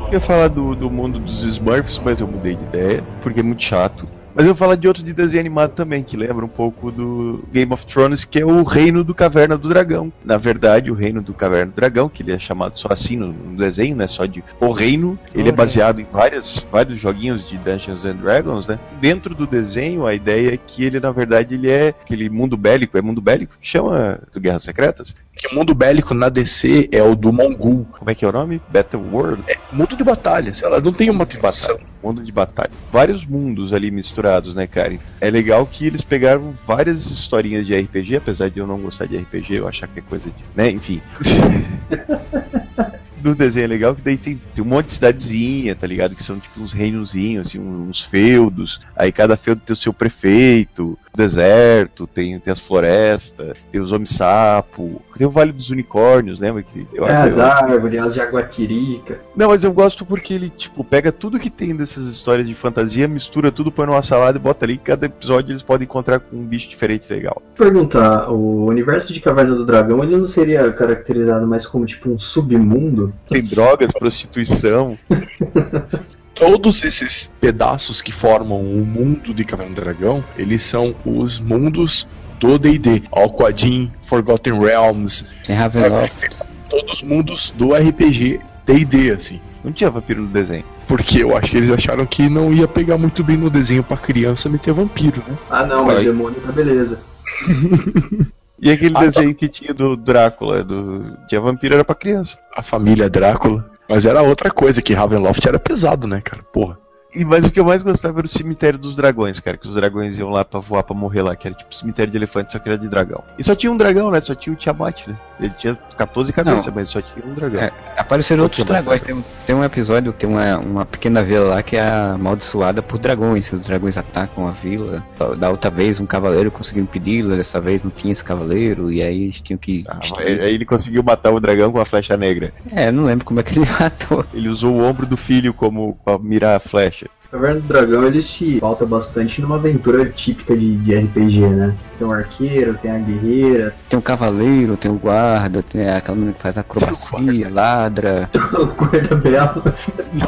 Eu ia falar do, do mundo dos Smurfs, mas eu mudei de ideia, porque é muito chato. Mas eu vou falar de outro de desenho animado também, que lembra um pouco do Game of Thrones, que é o Reino do Caverna do Dragão. Na verdade, o Reino do Caverna do Dragão, que ele é chamado só assim no, no desenho, né? Só de O Reino, ele é baseado em várias, vários joguinhos de Dungeons and Dragons, né? Dentro do desenho, a ideia é que ele, na verdade, ele é aquele mundo bélico, é mundo bélico que chama do Guerras Secretas? Que o mundo bélico na DC é o do Mongul. Como é que é o nome? Battle World? É mundo de batalha, sei lá, não tem uma motivação. Mundo de batalha. Vários mundos ali misturados, né, Karen? É legal que eles pegaram várias historinhas de RPG, apesar de eu não gostar de RPG, eu achar que é coisa de. né, enfim. <laughs> No desenho é legal que daí tem, tem um monte de cidadezinha, tá ligado? Que são tipo uns reinozinhos, assim, uns feudos. Aí cada feudo tem o seu prefeito, o deserto, tem, tem as florestas, tem os homem-sapo, tem o Vale dos Unicórnios, lembra? Que eu é, as eu- árvores, as jaguatirica. não, mas eu gosto porque ele, tipo, pega tudo que tem dessas histórias de fantasia, mistura tudo, põe numa salada e bota ali. Cada episódio eles podem encontrar com um bicho diferente legal. Perguntar, o universo de Caverna do Dragão, ele não seria caracterizado mais como tipo um submundo? Tem drogas, prostituição. <laughs> Todos esses pedaços que formam o mundo de Caverna do Dragão, eles são os mundos do D&D. Alquadin, Forgotten Realms, Tem Ravenloft. todos os mundos do RPG D&D, assim. Não tinha vampiro no desenho. Porque eu acho que eles acharam que não ia pegar muito bem no desenho pra criança meter vampiro, né? Ah não, mas demônio tá beleza. <laughs> E aquele Ah, desenho que tinha do Drácula, do tinha vampiro era pra criança. A família Drácula. Mas era outra coisa, que Ravenloft era pesado, né, cara? Porra. E, mas o que eu mais gostava era o cemitério dos dragões, cara. Que os dragões iam lá pra voar pra morrer lá, que era tipo cemitério de elefante, só que era de dragão. E só tinha um dragão, né? Só tinha o Tiamat, né? Ele tinha 14 cabeças, Não. mas só tinha um dragão. É, apareceram Só outros dragões. Tem, um- tem um episódio, tem uma, uma pequena vila lá que é amaldiçoada por dragões. Os dragões atacam a vila. Da outra vez, um cavaleiro conseguiu impedi-lo. Dessa vez não tinha esse cavaleiro. E aí eles tinham que. Ah, Aí aí ele conseguiu matar o dragão com a flecha negra. É, não lembro como é que ele <laughs> matou. Ele usou o ombro do filho como pra mirar a flecha. Caverna do Dragão ele se pauta bastante numa aventura típica de, de RPG, né? Tem o arqueiro, tem a guerreira, Tem o cavaleiro, tem o guarda, tem aquela menina que faz acrobacia, ladra. <laughs> o guarda belo.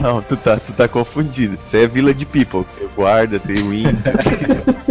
Não, tu tá, tu tá confundido. Isso aí é Vila de People. Tem o guarda, tem o índio. <laughs>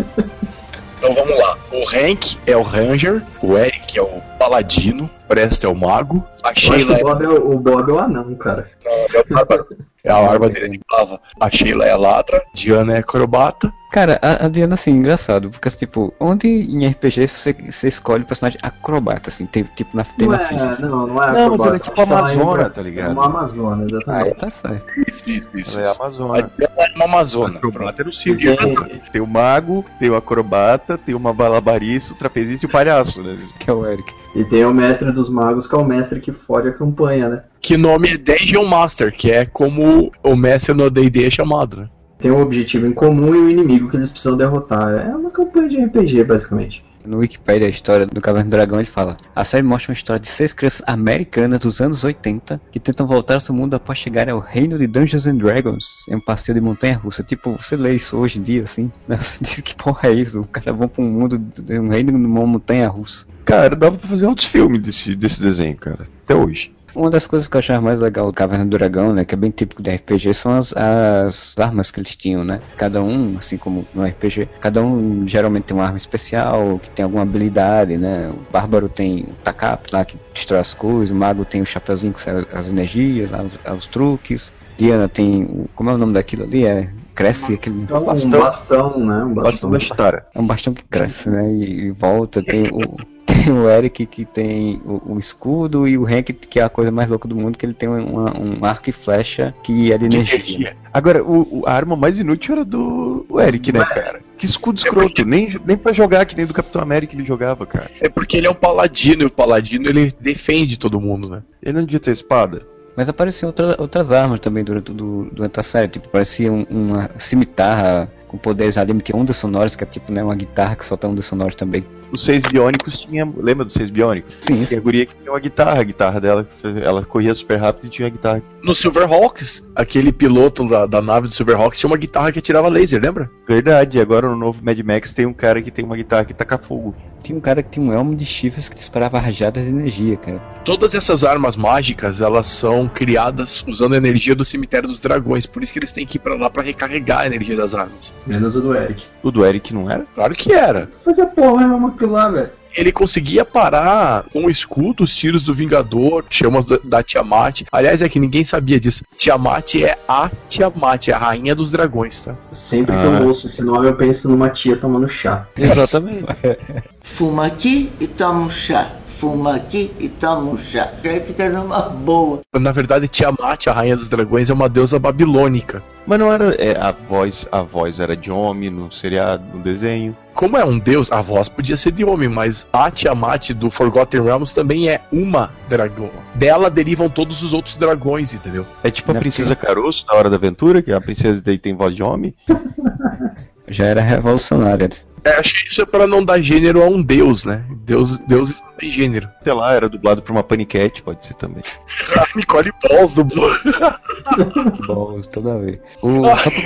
Então vamos lá. O Hank é o Ranger, o Eric é o Paladino, o Presta é o Mago, a Sheila o Bob é o, o Bob é o anão, cara. é <laughs> a arma dele de lava, a Sheila é a Ladra, Diana é acrobata. Cara, a, a Diana, assim, engraçado, porque, tipo, onde em RPG você, você escolhe o personagem acrobata, assim, tem, tipo, na, tem Não na é, ficha. não, não é Não, mas acrobata, ela é tipo Amazona, tá ligado? É uma Amazona, exatamente. tá certo. Isso, isso, isso. Ela é. Amazona. Ela é uma Amazona. Acrobata era o circo. Tem- Tem o mago, tem o acrobata, tem o malabarista, o trapezista e o palhaço, né? Que é o Eric. E tem o mestre dos magos, que é o mestre que fode a campanha, né? Que nome é Dungeon Master, que é como o mestre no D&D é chamado, né? Tem um objetivo em comum e um inimigo que eles precisam derrotar. É uma campanha de RPG, basicamente. No Wikipedia, a história do Caverna do Dragão, ele fala: A série mostra uma história de seis crianças americanas dos anos 80 que tentam voltar ao seu mundo após chegarem ao reino de Dungeons and Dragons em um passeio de montanha russa. Tipo, você lê isso hoje em dia assim, né? Você <laughs> diz que porra é isso? O cara vão pra um mundo, um reino de montanha russa. Cara, dava pra fazer outros filmes desse, desse desenho, cara. Até hoje. Uma das coisas que eu achava mais legal do Caverna do Dragão, né, que é bem típico de RPG, são as, as armas que eles tinham, né? Cada um, assim como no RPG, cada um geralmente tem uma arma especial, que tem alguma habilidade, né? O Bárbaro tem o Takap lá, que destrói as coisas, o Mago tem o chapeuzinho que sai as energias, lá, os, os truques. Diana tem, o, como é o nome daquilo ali? É, cresce aquele... É um bastão, né? Um Bastão bastão. da história. É um bastão que cresce, né? E, e volta. Tem o, tem o Eric que tem o, um escudo e o Hank que é a coisa mais louca do mundo, que ele tem uma- um arco e flecha que é de energia. Agora, o, o- a arma mais inútil era do o Eric, né, cara? Que escudo escroto. Nem, nem pra jogar, que nem do Capitão América ele jogava, cara. É porque ele é um paladino, e o paladino ele defende todo mundo, né? Ele não devia ter espada. Mas apareciam outra, outras armas também durante, do, durante a série. Tipo, parecia um- uma cimitarra com poderes ali, tinha ondas sonoras, que é tipo né, uma guitarra que solta ondas sonoras também. Os seis biônicos tinha. Lembra dos seis biônicos? Sim, Tinha a guria que tinha uma guitarra, a guitarra dela, ela corria super rápido e tinha a guitarra. No Silverhawks, aquele piloto da, da nave do Silverhawks tinha uma guitarra que atirava laser, lembra? Verdade, agora no novo Mad Max tem um cara que tem uma guitarra que taca fogo. Tinha um cara que tinha um elmo de chifres que disparava rajadas de energia, cara. Todas essas armas mágicas, elas são criadas usando a energia do cemitério dos dragões, por isso que eles têm que ir pra lá pra recarregar a energia das armas. Menos o do Eric. O do Eric não era? Claro que era. Fazer porra é uma aquilo lá, velho. Ele conseguia parar com o escudo os tiros do Vingador, chamas da, da Tiamat. Aliás, é que ninguém sabia disso. Tiamat é a Tiamat, é a rainha dos dragões, tá? Sempre que Ah. eu ouço esse nome, eu penso numa tia tomando chá. Exatamente. Fuma aqui e toma um chá. Fuma aqui e toma um chá. Que aí fica numa boa. Na verdade, Tiamat, a rainha dos dragões, é uma deusa babilônica. Mas não era. é, a voz a voz era de homem no seriado, no desenho. Como é um deus, a voz podia ser de homem, mas a Tiamat do Forgotten Realms também é uma dragão. Dela derivam todos os outros dragões, entendeu? É tipo a Não, Princesa Caroço da Hora da Aventura, que a princesa daí tem voz de homem. <laughs> Já era revolucionária. É, acho que isso é pra não dar gênero a um deus, né? Deus, deuses não tem gênero. Sei lá, era dublado por uma paniquete, pode ser também. <laughs> A Nicole Balls dublou. <laughs> Bom, toda vez. O, só, pra,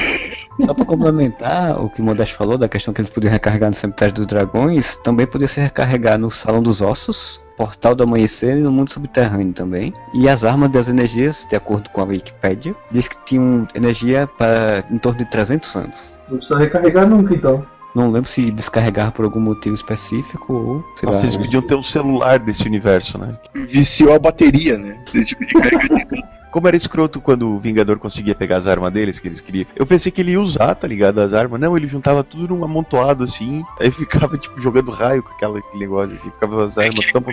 só pra complementar o que o Modesto falou, da questão que eles podiam recarregar no cemitério dos dragões, também podia se recarregar no Salão dos Ossos, Portal do Amanhecer e no mundo subterrâneo também. E as armas das energias, de acordo com a Wikipedia, diz que tinham energia para em torno de 300 anos. Não precisa recarregar nunca, então. Não lembro se descarregar por algum motivo específico ou sei Nossa, lá. eles podiam ter um celular desse universo, né? Viciou a bateria, né? Tipo de. <laughs> Como era escroto quando o Vingador conseguia pegar as armas deles que eles queriam. Eu pensei que ele ia usar, tá ligado? As armas. Não, ele juntava tudo num amontoado assim. Aí ficava, tipo, jogando raio com aquela, aquele negócio assim. Ficava as armas tão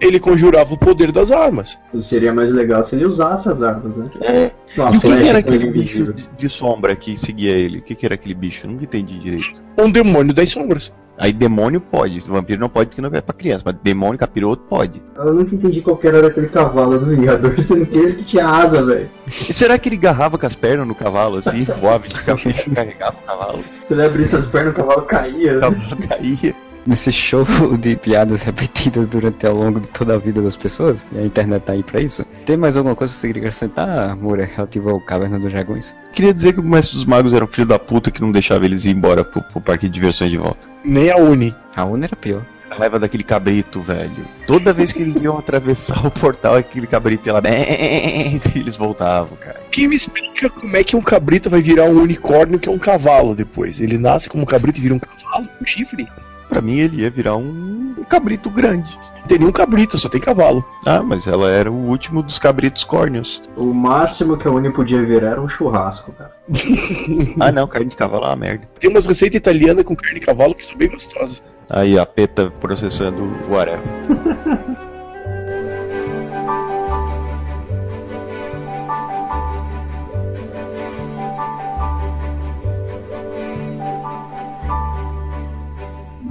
Ele conjurava o poder das armas. Seria mais legal se ele usasse as armas, né? É. E o que, era com aquele bicho de, de sombra que seguia ele? O que, que era aquele bicho? Eu nunca entendi direito. Um demônio das sombras. Aí demônio pode, vampiro não pode porque não é pra criança, mas demônio, capiroto pode. Eu nunca entendi qual que era daquele cavalo do Vingador, sendo que ele que tinha asa, velho. Será que ele garrava com as pernas no cavalo assim, <laughs> voava e ficava- <laughs> carregava o cavalo? Se ele abrisse as pernas, o cavalo caía. O cavalo caía. Nesse show <laughs> de piadas repetidas durante ao longo de toda a vida das pessoas, e a internet tá aí pra isso. Tem mais alguma coisa que você queria acrescentar, Moura, relativo ao Caverna dos Dragões? Queria dizer que o mestre dos magos era um filho da puta que não deixava eles ir embora pro, pro parque de diversões de volta. Nem a Uni. A Uni era pior. A raiva daquele cabrito, velho. Toda vez que eles iam <laughs> atravessar o portal, aquele cabrito ia lá, e eles voltavam, cara. Quem me explica como é que um cabrito vai virar um unicórnio que é um cavalo depois? Ele nasce como um cabrito e vira um cavalo com chifre? Pra mim ele ia virar um, cabrito grande. Não tem nenhum cabrito, só tem cavalo. Ah, mas ela era o último dos cabritos córneos. O máximo que a Uni podia virar era um churrasco, cara. <laughs> Ah não, carne de cavalo é uma merda. Tem umas receitas italianas com carne de cavalo que são bem gostosas. Aí a PETA processando o <laughs>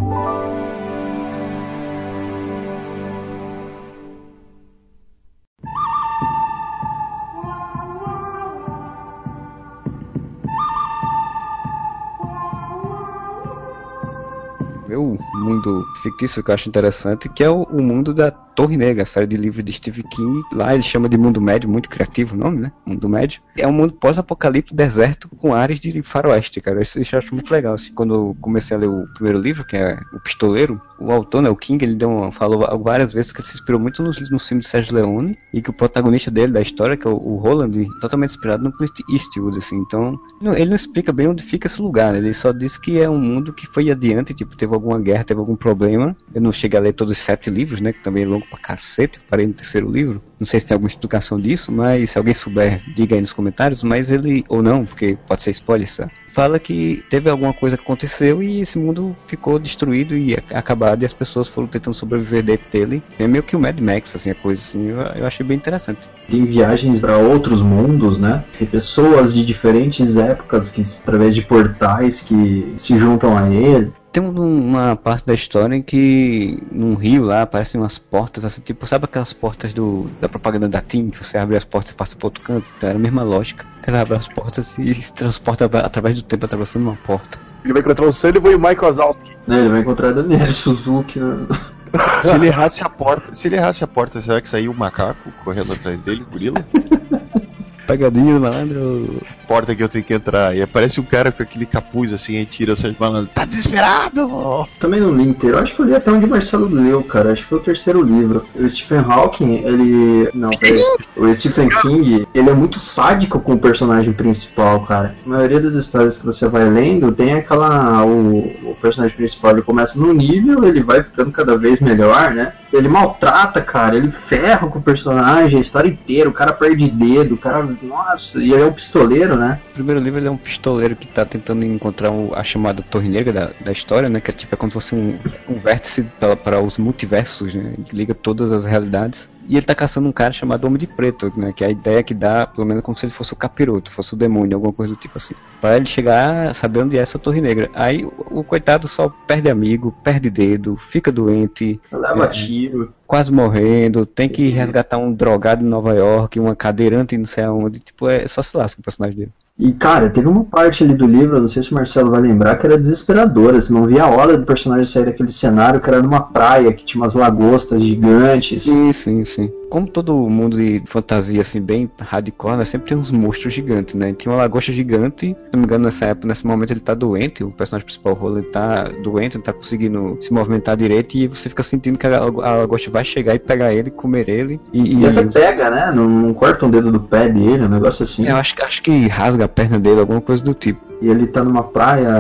whatever. Meu mundo fictício que eu acho interessante, que é o, o mundo da Torre Negra, a série de livros de Stephen King. Lá ele chama de Mundo Médio, muito criativo o nome, né? Mundo Médio. É um mundo pós-apocalipse deserto com áreas de faroeste, cara. Isso eu acho muito legal. Assim, quando eu comecei a ler o primeiro livro, que é O Pistoleiro, o autor, né, o King, ele deu uma, falou várias vezes que se inspirou muito nos, nos filmes de Sergio Leone e que o protagonista dele, da história, que é o, o Roland, totalmente inspirado no Clint Eastwood, assim. Então, não- ele não explica bem onde fica esse lugar, né? Ele só diz que é um mundo que foi adiante, tipo, teve alguma guerra, teve algum problema. Eu não cheguei a ler todos os sete livros, né? Que também é longo pra cacete, parei no terceiro livro. Não sei se tem alguma explicação disso, mas se alguém souber, diga aí nos comentários. Mas ele, ou não, porque pode ser spoiler, sabe? Fala que teve alguma coisa que aconteceu e esse mundo ficou destruído e ac- acabado e as pessoas foram tentando sobreviver dentro dele. É meio que o Mad Max, assim, a coisa assim. Eu, eu achei bem interessante. Tem viagens para outros mundos, né? Tem pessoas de diferentes épocas que, através de portais, que se juntam a ele. Tem um- uma parte da história em que num rio lá aparecem umas portas, assim, tipo, sabe aquelas portas do, da propaganda da TIM, que você abre as portas e passa para outro canto? Então era a mesma lógica. Ela abre as portas e se transporta atra- através do tempo atravessando uma porta. Ele vai encontrar o Sullivan e o Michael Wazowski. Né? Ele vai encontrar a Daniela Suzuki. Né? Se ele errasse a porta, se ele errasse a porta, será que saiu o macaco correndo atrás dele, o gorila? <laughs> Pegadinha, malandro. Porta que eu tenho que entrar. E aparece um cara com aquele capuz assim, aí tira o Sérgio Malandro. Tá desesperado! Também não li inteiro. Acho que eu li até onde o Marcelo leu, cara. Acho que foi o terceiro livro. O Stephen Hawking, ele. Não, peraí. O Stephen King, ele é muito sádico com o personagem principal, cara. A maioria das histórias que você vai lendo tem aquela. O, o personagem principal ele começa no nível, ele vai ficando cada vez melhor, né? Ele maltrata, cara. Ele ferra com o personagem a história inteira. O cara perde dedo, o cara. Nossa, e ele é um pistoleiro, né? O primeiro livro ele é um pistoleiro que tá tentando encontrar a chamada Torre Negra da, da história, né? Que é tipo é como se fosse um, um vértice para, para os multiversos, né? Que liga todas as realidades. E ele tá caçando um cara chamado Homem de Preto, né? Que é a ideia que dá, pelo menos como se ele fosse o capiroto, fosse o demônio, alguma coisa do tipo assim. Para ele chegar a saber onde é essa Torre Negra. Aí o, o coitado só perde amigo, perde dedo, fica doente. Leva é, tiro. Quase morrendo, tem que resgatar um drogado em Nova York, uma cadeirante não sei aonde. Tipo, é só se lasca o personagem dele. E, cara, teve uma parte ali do livro, não sei se o Marcelo vai lembrar, que era desesperadora. Você não via a hora do personagem sair daquele cenário, que era numa praia, que tinha umas lagostas gigantes. Sim, sim, sim. Como todo mundo de fantasia, assim, bem hardcore, né? Sempre tem uns monstros gigantes, né? Tinha uma lagosta gigante, se não me engano, nessa época, nesse momento ele tá doente, o personagem principal, o Roller, ele tá doente, não tá conseguindo se movimentar direito, e você fica sentindo que a, a lagosta vai chegar e pegar ele, comer ele, e... E até pega, né? Não, não corta um dedo do pé dele, um negócio assim. Eu acho, acho que rasga na perna dele, alguma coisa do tipo. E ele tá numa praia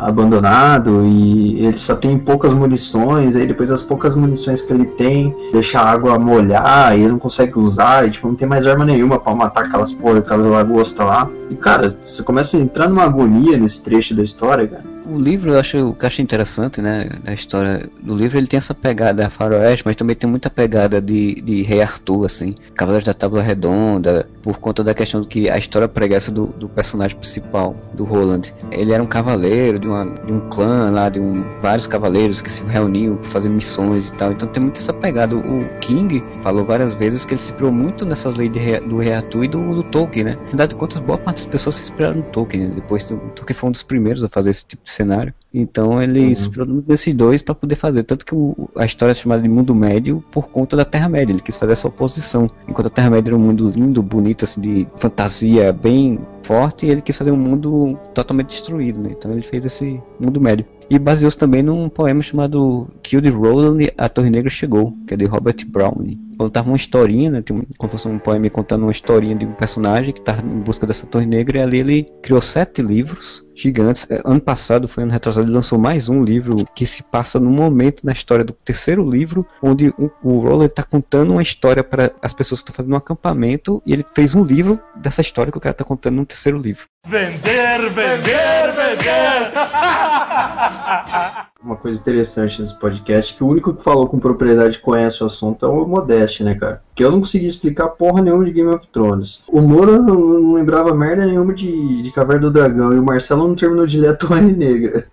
abandonado e ele só tem poucas munições, aí depois as poucas munições que ele tem, deixa a água molhar e ele não consegue usar, e tipo, não tem mais arma nenhuma pra matar aquelas porra, aquelas lagostas lá. E cara, você começa a entrar numa agonia nesse trecho da história, cara. O livro eu acho, eu acho interessante, né? A história do livro ele tem essa pegada faroeste, mas também tem muita pegada de, de Rei Arthur, assim, Cavaleiros da Tábua Redonda, por conta da questão que a história preguiça do, do personagem principal, do Roland. Ele era um cavaleiro de, uma, de um clã lá, de um, vários cavaleiros que se reuniam para fazer missões e tal. Então tem muito essa pegada. O King falou várias vezes que ele se inspirou muito nessas leis de do Rei Arthur e do, do Tolkien, né? Na verdade, quantas boa parte das pessoas se inspiraram no Tolkien, né? Depois o Tolkien foi um dos primeiros a fazer esse tipo de cenário. Então ele Uhum. muito nesses dois para poder fazer. Tanto que o- a história é chamada de Mundo Médio por conta da Terra-média. Ele quis fazer essa oposição. Enquanto a Terra-média era um mundo lindo, bonito, assim, de fantasia bem forte, ele quis fazer um mundo totalmente destruído, né? Então ele fez esse mundo médio. E baseou-se também num poema chamado Killed Roland, A Torre Negra Chegou, que é de Robert Browning. Contava uma historinha, né? Como se fosse um poema contando uma historinha de um personagem que está em busca dessa torre negra. E ali ele criou sete livros gigantes. É, Ano passado, foi ano retrasado, ele lançou mais um livro que se passa num momento na história do terceiro livro, onde o, o Roland está contando uma história para as pessoas que estão fazendo um acampamento. E ele fez um livro dessa história que o cara está contando no terceiro livro. Vender, vender, vender! <laughs> <laughs> Uma coisa interessante nesse podcast, que o único que falou com propriedade e conhece o assunto é o Modeste, né, cara? Porque eu não consegui explicar porra nenhuma de Game of Thrones. O Moura não, não lembrava merda nenhuma de, de Caverna do Dragão, e o Marcelo não terminou de ler a Torre Negra.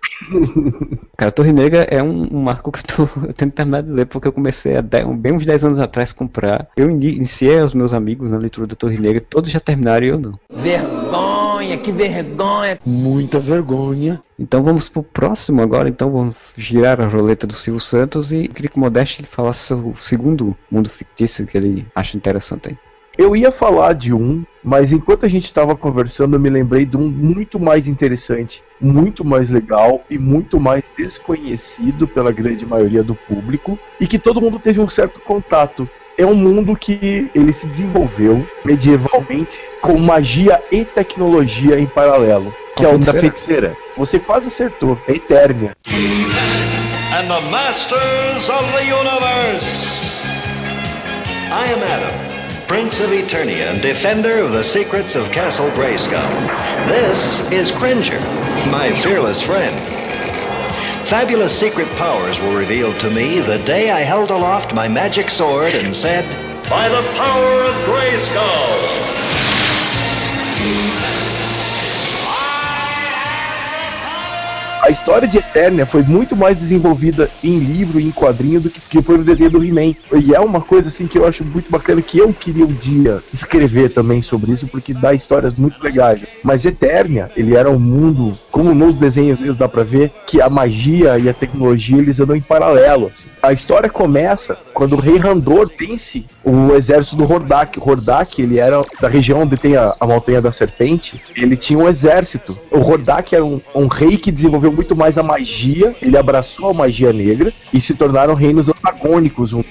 <laughs> Cara, a Torre Negra é um, um marco que eu, tô, <laughs> eu tenho que terminar de ler, porque eu comecei há bem uns 10 anos atrás a comprar. Eu ini- iniciei os meus amigos na leitura da Torre Negra, todos já terminaram e eu não. Vergonha, que vergonha. Muita vergonha. Então vamos pro próximo agora, então vamos girar a roleta do Silvio Santos e queria que o Modeste ele falasse o segundo mundo fictício que ele acha interessante aí. Eu ia falar de um, mas enquanto a gente estava conversando, eu me lembrei de um muito mais interessante, muito mais legal e muito mais desconhecido pela grande maioria do público e que todo mundo teve um certo contato. É um mundo que ele se desenvolveu medievalmente com magia e tecnologia em paralelo, que é o da feiticeira. Você quase acertou, é Eternia. and the masters of the universe. I am Adam, Prince of Eternia and defender of the secrets of Castle Grayskull. This is Cringer, my fearless friend. Fabulous secret powers were revealed to me the day I held aloft my magic sword and said, By the power of Grayskull! A história de Eternia foi muito mais desenvolvida em livro e em quadrinho do que, que foi no desenho do He-Man. E é uma coisa assim que eu acho muito bacana que eu queria um dia escrever também sobre isso, porque dá histórias muito legais. Mas Eternia, ele era um mundo, como nos desenhos mesmo dá pra ver, que a magia e a tecnologia eles andam em paralelo. assim. A história começa quando o rei Randor vence o exército do Hordak. O Hordak, ele era da região onde tem a, a montanha da serpente, ele tinha um exército. O Hordak era um, um rei que desenvolveu muito mais a magia, ele abraçou a magia negra e se tornaram reinos antagônicos. Um,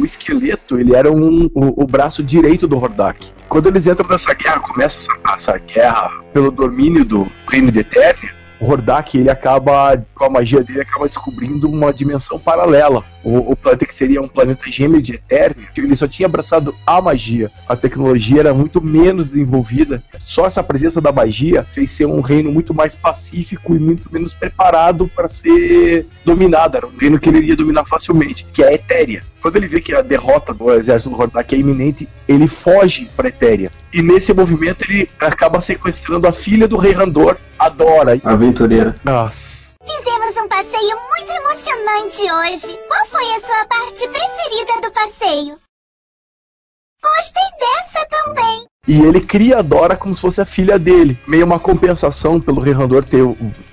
o, esqueleto, ele era um, o, o braço direito do Hordak. Quando eles entram nessa guerra, começa essa, essa guerra pelo domínio do reino de Eternia, o Hordak, ele acaba, com a magia dele, acaba descobrindo uma dimensão paralela. O, o planeta que seria um planeta gêmeo de Eternia, que ele só tinha abraçado a magia. A tecnologia era muito menos desenvolvida. Só essa presença da magia fez ser um reino muito mais pacífico e muito menos preparado para ser dominado. Era um reino que ele iria dominar facilmente, que é a Etéria. Quando ele vê que a derrota do exército do Hordak é iminente, ele foge para Etéria. E nesse movimento ele acaba sequestrando a filha do rei Randor, a Dora. Aventureira. Nossa. Fizemos um passeio muito emocionante hoje. Qual foi a sua parte preferida do passeio? Gostei dessa também. E ele cria a Dora como se fosse a filha dele. Meio uma compensação pelo Rei Randor ter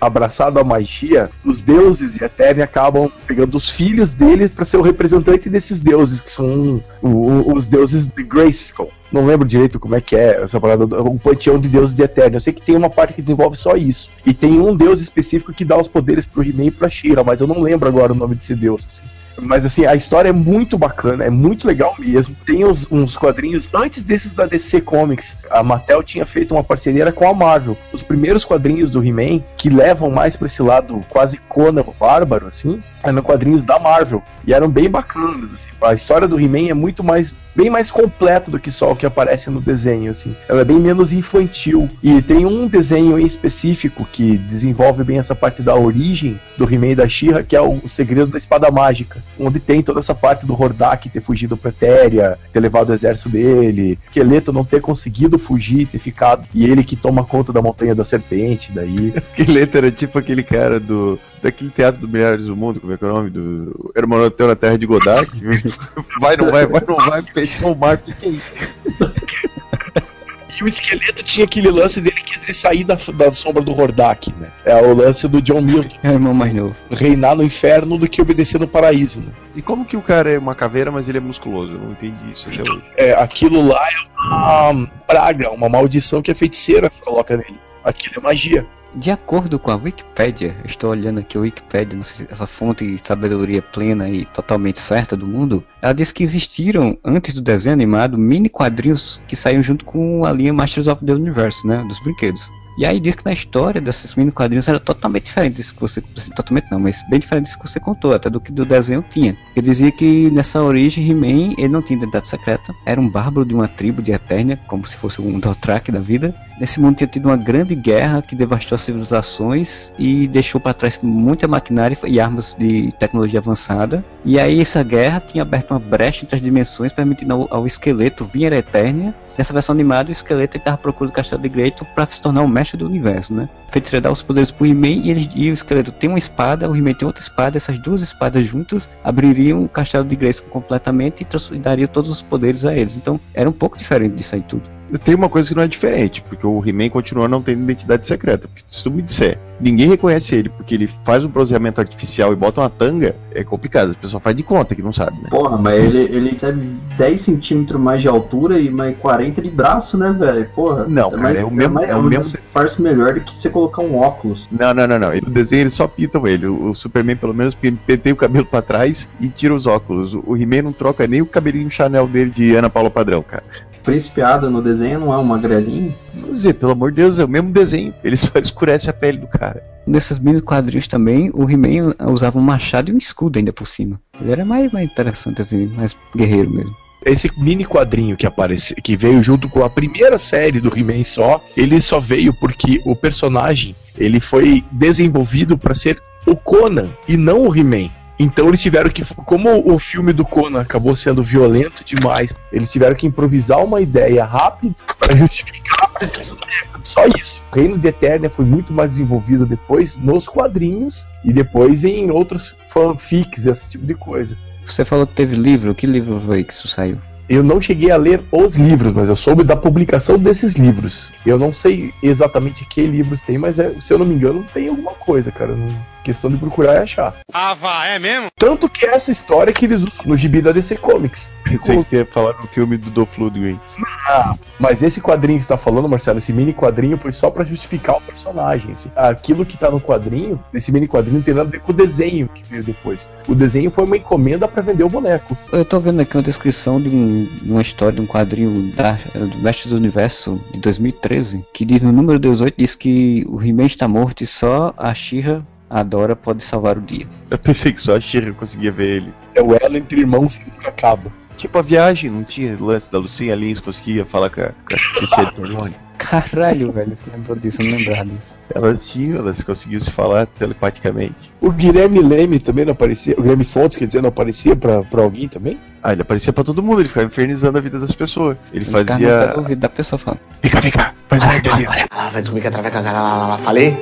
abraçado a magia. Os deuses e a Eternia acabam pegando os filhos dele para ser o representante desses deuses, que são os deuses de Grayskull. Não lembro direito como é que é essa parada, o panteão de deuses de Eternia. Eu sei que tem uma parte que desenvolve só isso. E tem um deus específico que dá os poderes pro He-Man e pra She-Ra, mas eu não lembro agora o nome desse deus. assim. Mas assim, a história é muito bacana, é muito legal mesmo. Tem uns, uns quadrinhos antes desses da DC Comics. A Mattel tinha feito uma parceria com a Marvel. Os primeiros quadrinhos do He-Man, que levam mais pra esse lado quase Conan bárbaro, assim, eram quadrinhos da Marvel. E eram bem bacanas, assim. A história do He-Man é muito mais bem mais completa do que só o que aparece no desenho, assim. Ela é bem menos infantil. E tem um desenho em específico que desenvolve bem essa parte da origem do He-Man e da She-Ra, que é o segredo da espada mágica. Onde tem toda essa parte do Hordak ter fugido pra Etéria, ter levado o exército dele, Esqueleto não ter conseguido fugir, ter ficado. E ele que toma conta da Montanha da Serpente, daí. <laughs> Esqueleto era tipo aquele cara do. Daquele teatro do Melhores do Mundo, como é que é o nome? Do Hermanoteu na Terra de Godard. <laughs> vai, não vai, vai, não vai, fechou o mar, o que, que é isso? <laughs> E o esqueleto tinha aquele lance dele que ele sair da, da sombra do Hordak, né? É o lance do John Milton. É o irmão mais novo. Reinar no inferno do que obedecer no paraíso, né? E como que o cara é uma caveira, mas ele é musculoso? Eu não entendi isso hoje. É, aquilo lá é uma praga, uma maldição que a feiticeira coloca nele. Aquilo é magia. De acordo com a Wikipédia, eu estou olhando aqui a sei, essa fonte de sabedoria plena e totalmente certa do mundo, ela diz que existiram, antes do desenho animado, mini quadrinhos que saíam junto com a linha Masters of the Universe, né, dos brinquedos. E aí diz que na história desses mini quadrinhos era totalmente diferente disso que você. assim, Totalmente não, mas bem diferente disso que você contou, até do que do desenho tinha. Ele dizia que nessa origem He-Man ele não tinha identidade secreta, era um bárbaro de uma tribo de Eternia, como se fosse um Dothraki da vida. Nesse mundo tinha tido uma grande guerra que devastou as civilizações e deixou para trás muita maquinária e armas de tecnologia avançada. E aí essa guerra tinha aberto uma brecha entre as dimensões, permitindo ao, ao esqueleto vir a Eternia. Nessa versão animada, o esqueleto estava procurando o castelo de Greito para se tornar o mestre do universo, né? A feiticeira dá os poderes pro He-Man e, ele- e o esqueleto tem uma espada, o He-Man tem outra espada, essas duas espadas juntas abririam o castelo de Grayskull completamente e, e dariam todos os poderes a eles. Então era um pouco diferente disso aí tudo. Tem uma coisa que não é diferente, porque o He-Man continua não tendo identidade secreta. Porque se tu me disser, ninguém reconhece ele porque ele faz um bronzeamento artificial e bota uma tanga, é complicado. As pessoas fazem de conta que não sabe, né? Porra, mas ele, ele recebe 10 centímetros mais de altura e mais 40 de braço, né, velho? Porra. Não, cara, mais- é o mesmo- mais- é o um mesmo- melhor do que você colocar um óculos. Não, não, não, não. Ele- No desenho eles só pintam ele. O, o Superman, pelo menos, penteia o cabelo pra trás e tira os óculos. O, o He-Man não troca nem o cabelinho Chanel dele de Ana Paula Padrão, cara. Príncipe Ada no desenho não é um magrelinho? Vou dizer, pelo amor de Deus, é o mesmo desenho. Ele só <laughs> escurece a pele do cara. Nesses mini quadrinhos também, o He-Man usava um machado e um escudo ainda por cima. Ele era mais, mais interessante assim, mais guerreiro mesmo. Esse mini quadrinho que aparece, que veio junto com a primeira série do He-Man só, ele só veio porque o personagem ele foi desenvolvido para ser o Conan e não o He-Man. Então eles tiveram que, como o filme do Conan acabou sendo violento demais, eles tiveram que improvisar uma ideia rápida para justificar a presença do Echo. Só isso. O Reino de Eternia foi muito mais desenvolvido depois nos quadrinhos e depois em outros fanfics, esse tipo de coisa. Você falou que teve livro, que livro foi que isso saiu? Eu não cheguei a ler os livros, mas eu soube da publicação desses livros. Eu não sei exatamente que livros tem, mas é- se eu não me engano, tem alguma coisa, cara. Não- Questão de procurar e achar. Ah, vá, é mesmo? Tanto que é essa história que eles usam no gibi da DC Comics. Pensei que ia falar no filme do Dolph Lundgren. Ah, mas esse quadrinho que você tá falando, Marcelo, esse mini quadrinho foi só pra justificar o personagem. assim. Aquilo que tá no quadrinho, esse mini quadrinho não tem nada a ver com o desenho que veio depois. O desenho foi uma encomenda pra vender o boneco. Eu tô vendo aqui uma descrição de, um- de uma história de um quadrinho da, do Mestre do Universo de 2013, que diz no número 18 diz que o He-Man está morto e só a She-Ra, a Dora, pode salvar o dia. Eu pensei que só a Shira conseguia ver ele. É o elo entre irmãos que nunca acaba. Tipo a viagem, não tinha lance da Lucinha Lins, conseguia falar com a, com a Cristiane Torlone. Caralho, velho, você lembrou disso, eu não lembrava disso. Elas tinham, elas conseguiam se falar telepaticamente. O Guilherme Leme também não aparecia. O Guilherme Fontes, quer dizer, não aparecia pra, pra alguém também? Ah, ele aparecia pra todo mundo, ele ficava infernizando a vida das pessoas. Ele pé fazia. do ouvido da pessoa falando. Fica, fica, faz merda ali. Ah, vai descobrir que a traveca lá, lá, lá, falei?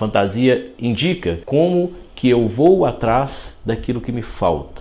Fantasia indica como que eu vou atrás daquilo que me falta.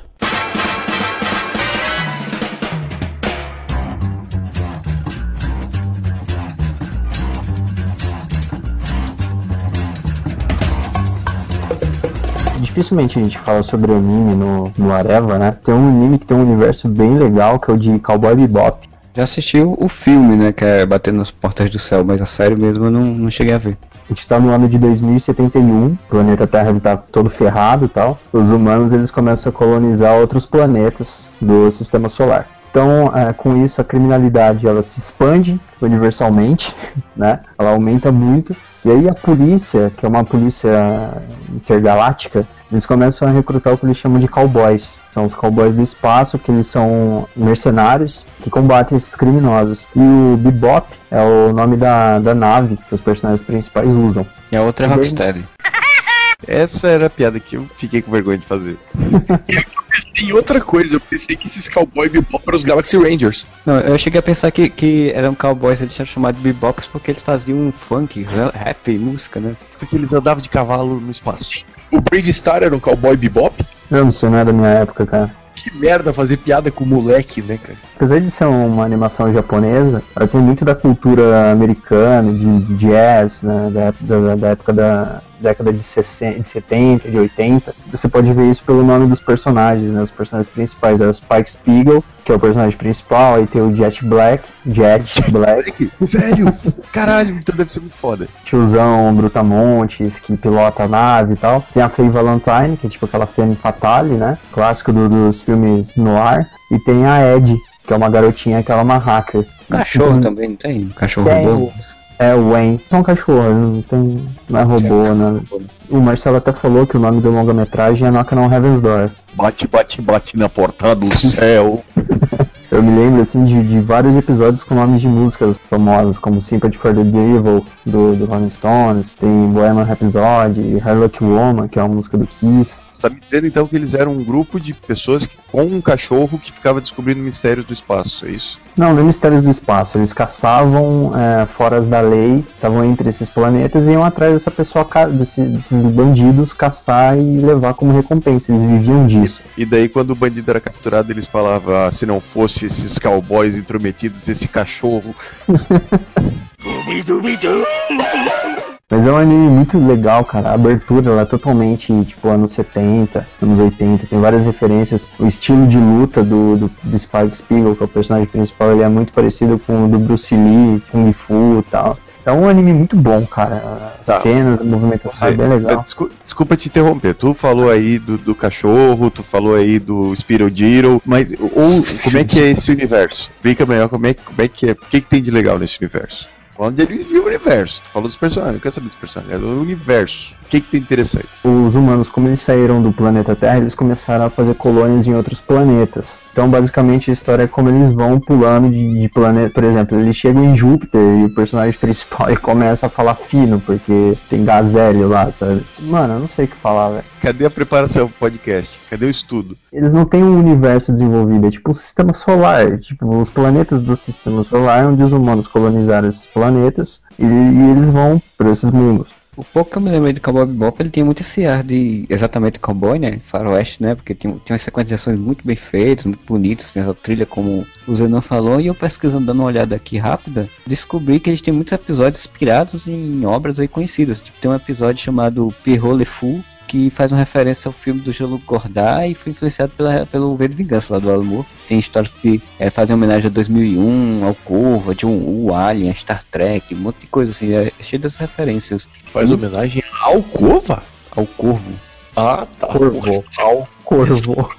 Dificilmente a gente fala sobre anime no, no Areva, né? Tem um anime que tem um universo bem legal, que é o de Cowboy Bebop. Já assisti o, o filme, né? Que é Bater nas Portas do Céu, mas a série mesmo eu não, não cheguei a ver. A gente tá no ano de 2071, o planeta Terra ele tá todo ferrado e tal. Os humanos eles começam a colonizar outros planetas do sistema solar. Então, é, com isso, a criminalidade ela se expande universalmente, <laughs> né? Ela aumenta muito. E aí a polícia, que é uma polícia intergaláctica, eles começam a recrutar o que eles chamam de cowboys. São os cowboys do espaço, que eles são mercenários que combatem esses criminosos. E o Bebop é o nome da, da nave que os personagens principais usam. E a outra é Rocksteady. Essa era a piada que eu fiquei com vergonha de fazer. Tem <laughs> outra coisa, eu pensei que esses cowboy bebop eram os Galaxy Rangers. Não, eu cheguei a pensar que, que eram cowboys, eles tinham chamado de bebops porque eles faziam funk, ra- rap, música, né? Porque eles andavam de cavalo no espaço. O Brave Star era um cowboy bebop? Eu não sei, não é da minha época, cara. Que merda fazer piada com moleque, né, cara? Apesar de ser uma animação japonesa, ela tem muito da cultura americana, de jazz, né, da, da- da época da década de, 60, de 70, de 80. Você pode ver isso pelo nome dos personagens, né? Os personagens principais é o Spike Spiegel, que é o personagem principal, aí tem o Jet Black, Jet Black, Sério? <laughs> Caralho, então deve ser muito foda. tiozão Brutamontes, que pilota a nave e tal. Tem a Faye Valentine, que é tipo aquela Femme Fatale, né? Clássico do- dos filmes noir. E tem a Ed, que é uma garotinha que ela é uma hacker. Cachorro Tem- também, não tem? Cachorro Tem. robô? É, o Wayne. São cachorros, não tem. Não é robô, né? O Marcelo até falou que o nome do longa-metragem é Knock on Heaven's Door. Bate, bate, bate na porta do <laughs> céu. Eu me lembro assim de, de vários episódios com nomes de músicas famosas, como Sympathy for the Devil, do, do Rolling Stones, tem Bohemian Rhapsody, Her Lucky Woman, que é uma música do Kiss. Tá me dizendo então que eles eram um grupo de pessoas que, com um cachorro que ficava descobrindo mistérios do espaço, é isso? Não, não é Mistérios do Espaço. Eles caçavam é, foras da lei, estavam entre esses planetas e iam atrás dessa pessoa, desse- desses bandidos, caçar e levar como recompensa. Eles viviam disso. E daí quando o bandido era capturado, eles falavam, ah, se não fosse esses cowboys intrometidos, esse cachorro. <laughs> Mas é um anime muito legal, cara. A abertura ela é totalmente, tipo, anos 70, anos 80. Tem várias referências. O estilo de luta do, do, do Spike Spiegel, que é o personagem principal, ele é muito parecido com o do Bruce Lee, Kung Fu e tal. É um anime muito bom, cara. As Tá. cenas, a movimentação é bem legal. Desculpa, desculpa te interromper. Tu falou aí do, do cachorro, tu falou aí do Spiro Giro, mas ou, como é que é esse universo? Explica melhor como é, que- como é que é. O que, que tem de legal nesse universo? Falando de de universo, tu falou dos personagens, não quero saber dos personagens, é do universo. O que, que tem de interessante? Os humanos, como eles saíram do planeta Terra, eles começaram a fazer colônias em outros planetas. Então, basicamente, a história é como eles vão pulando de, de planeta. Por exemplo, eles chegam em Júpiter e o personagem <laughs> principal começa a falar fino, porque tem gazélio lá, sabe? Mano, eu não sei o que falar, velho. Cadê a preparação pro podcast? Cadê o estudo? Eles não têm um universo desenvolvido, é tipo um sistema solar. Tipo, os planetas do sistema solar, onde os humanos colonizaram esses planetas e, e eles vão para esses mundos. O pouco que eu me lembrei de Cowboy Bebop, ele tinha muito esse ar de exatamente cowboy, né? Faroeste, né? Porque tinha, tinha umas sequenciações muito bem feitas, muito bonitas, tem essa trilha como o Zenon falou, e eu pesquisando, dando uma olhada aqui rápida, descobri que eles têm muitos episódios inspirados em obras aí conhecidas. Tipo, tem um episódio chamado Pierrot Le Fou, que faz uma referência ao filme do Jean-Luc Godard e foi influenciado pela, pelo V de Vingança lá do Alan Moore. Tem histórias que é, fazem homenagem a 2001, ao Corvo, John Woo, Alien, a Star Trek, um monte de coisa assim, é cheio dessas referências. Faz Hum? homenagem ao Cova? Ao Corvo. Ah, tá. Corvo. Ao Corvo.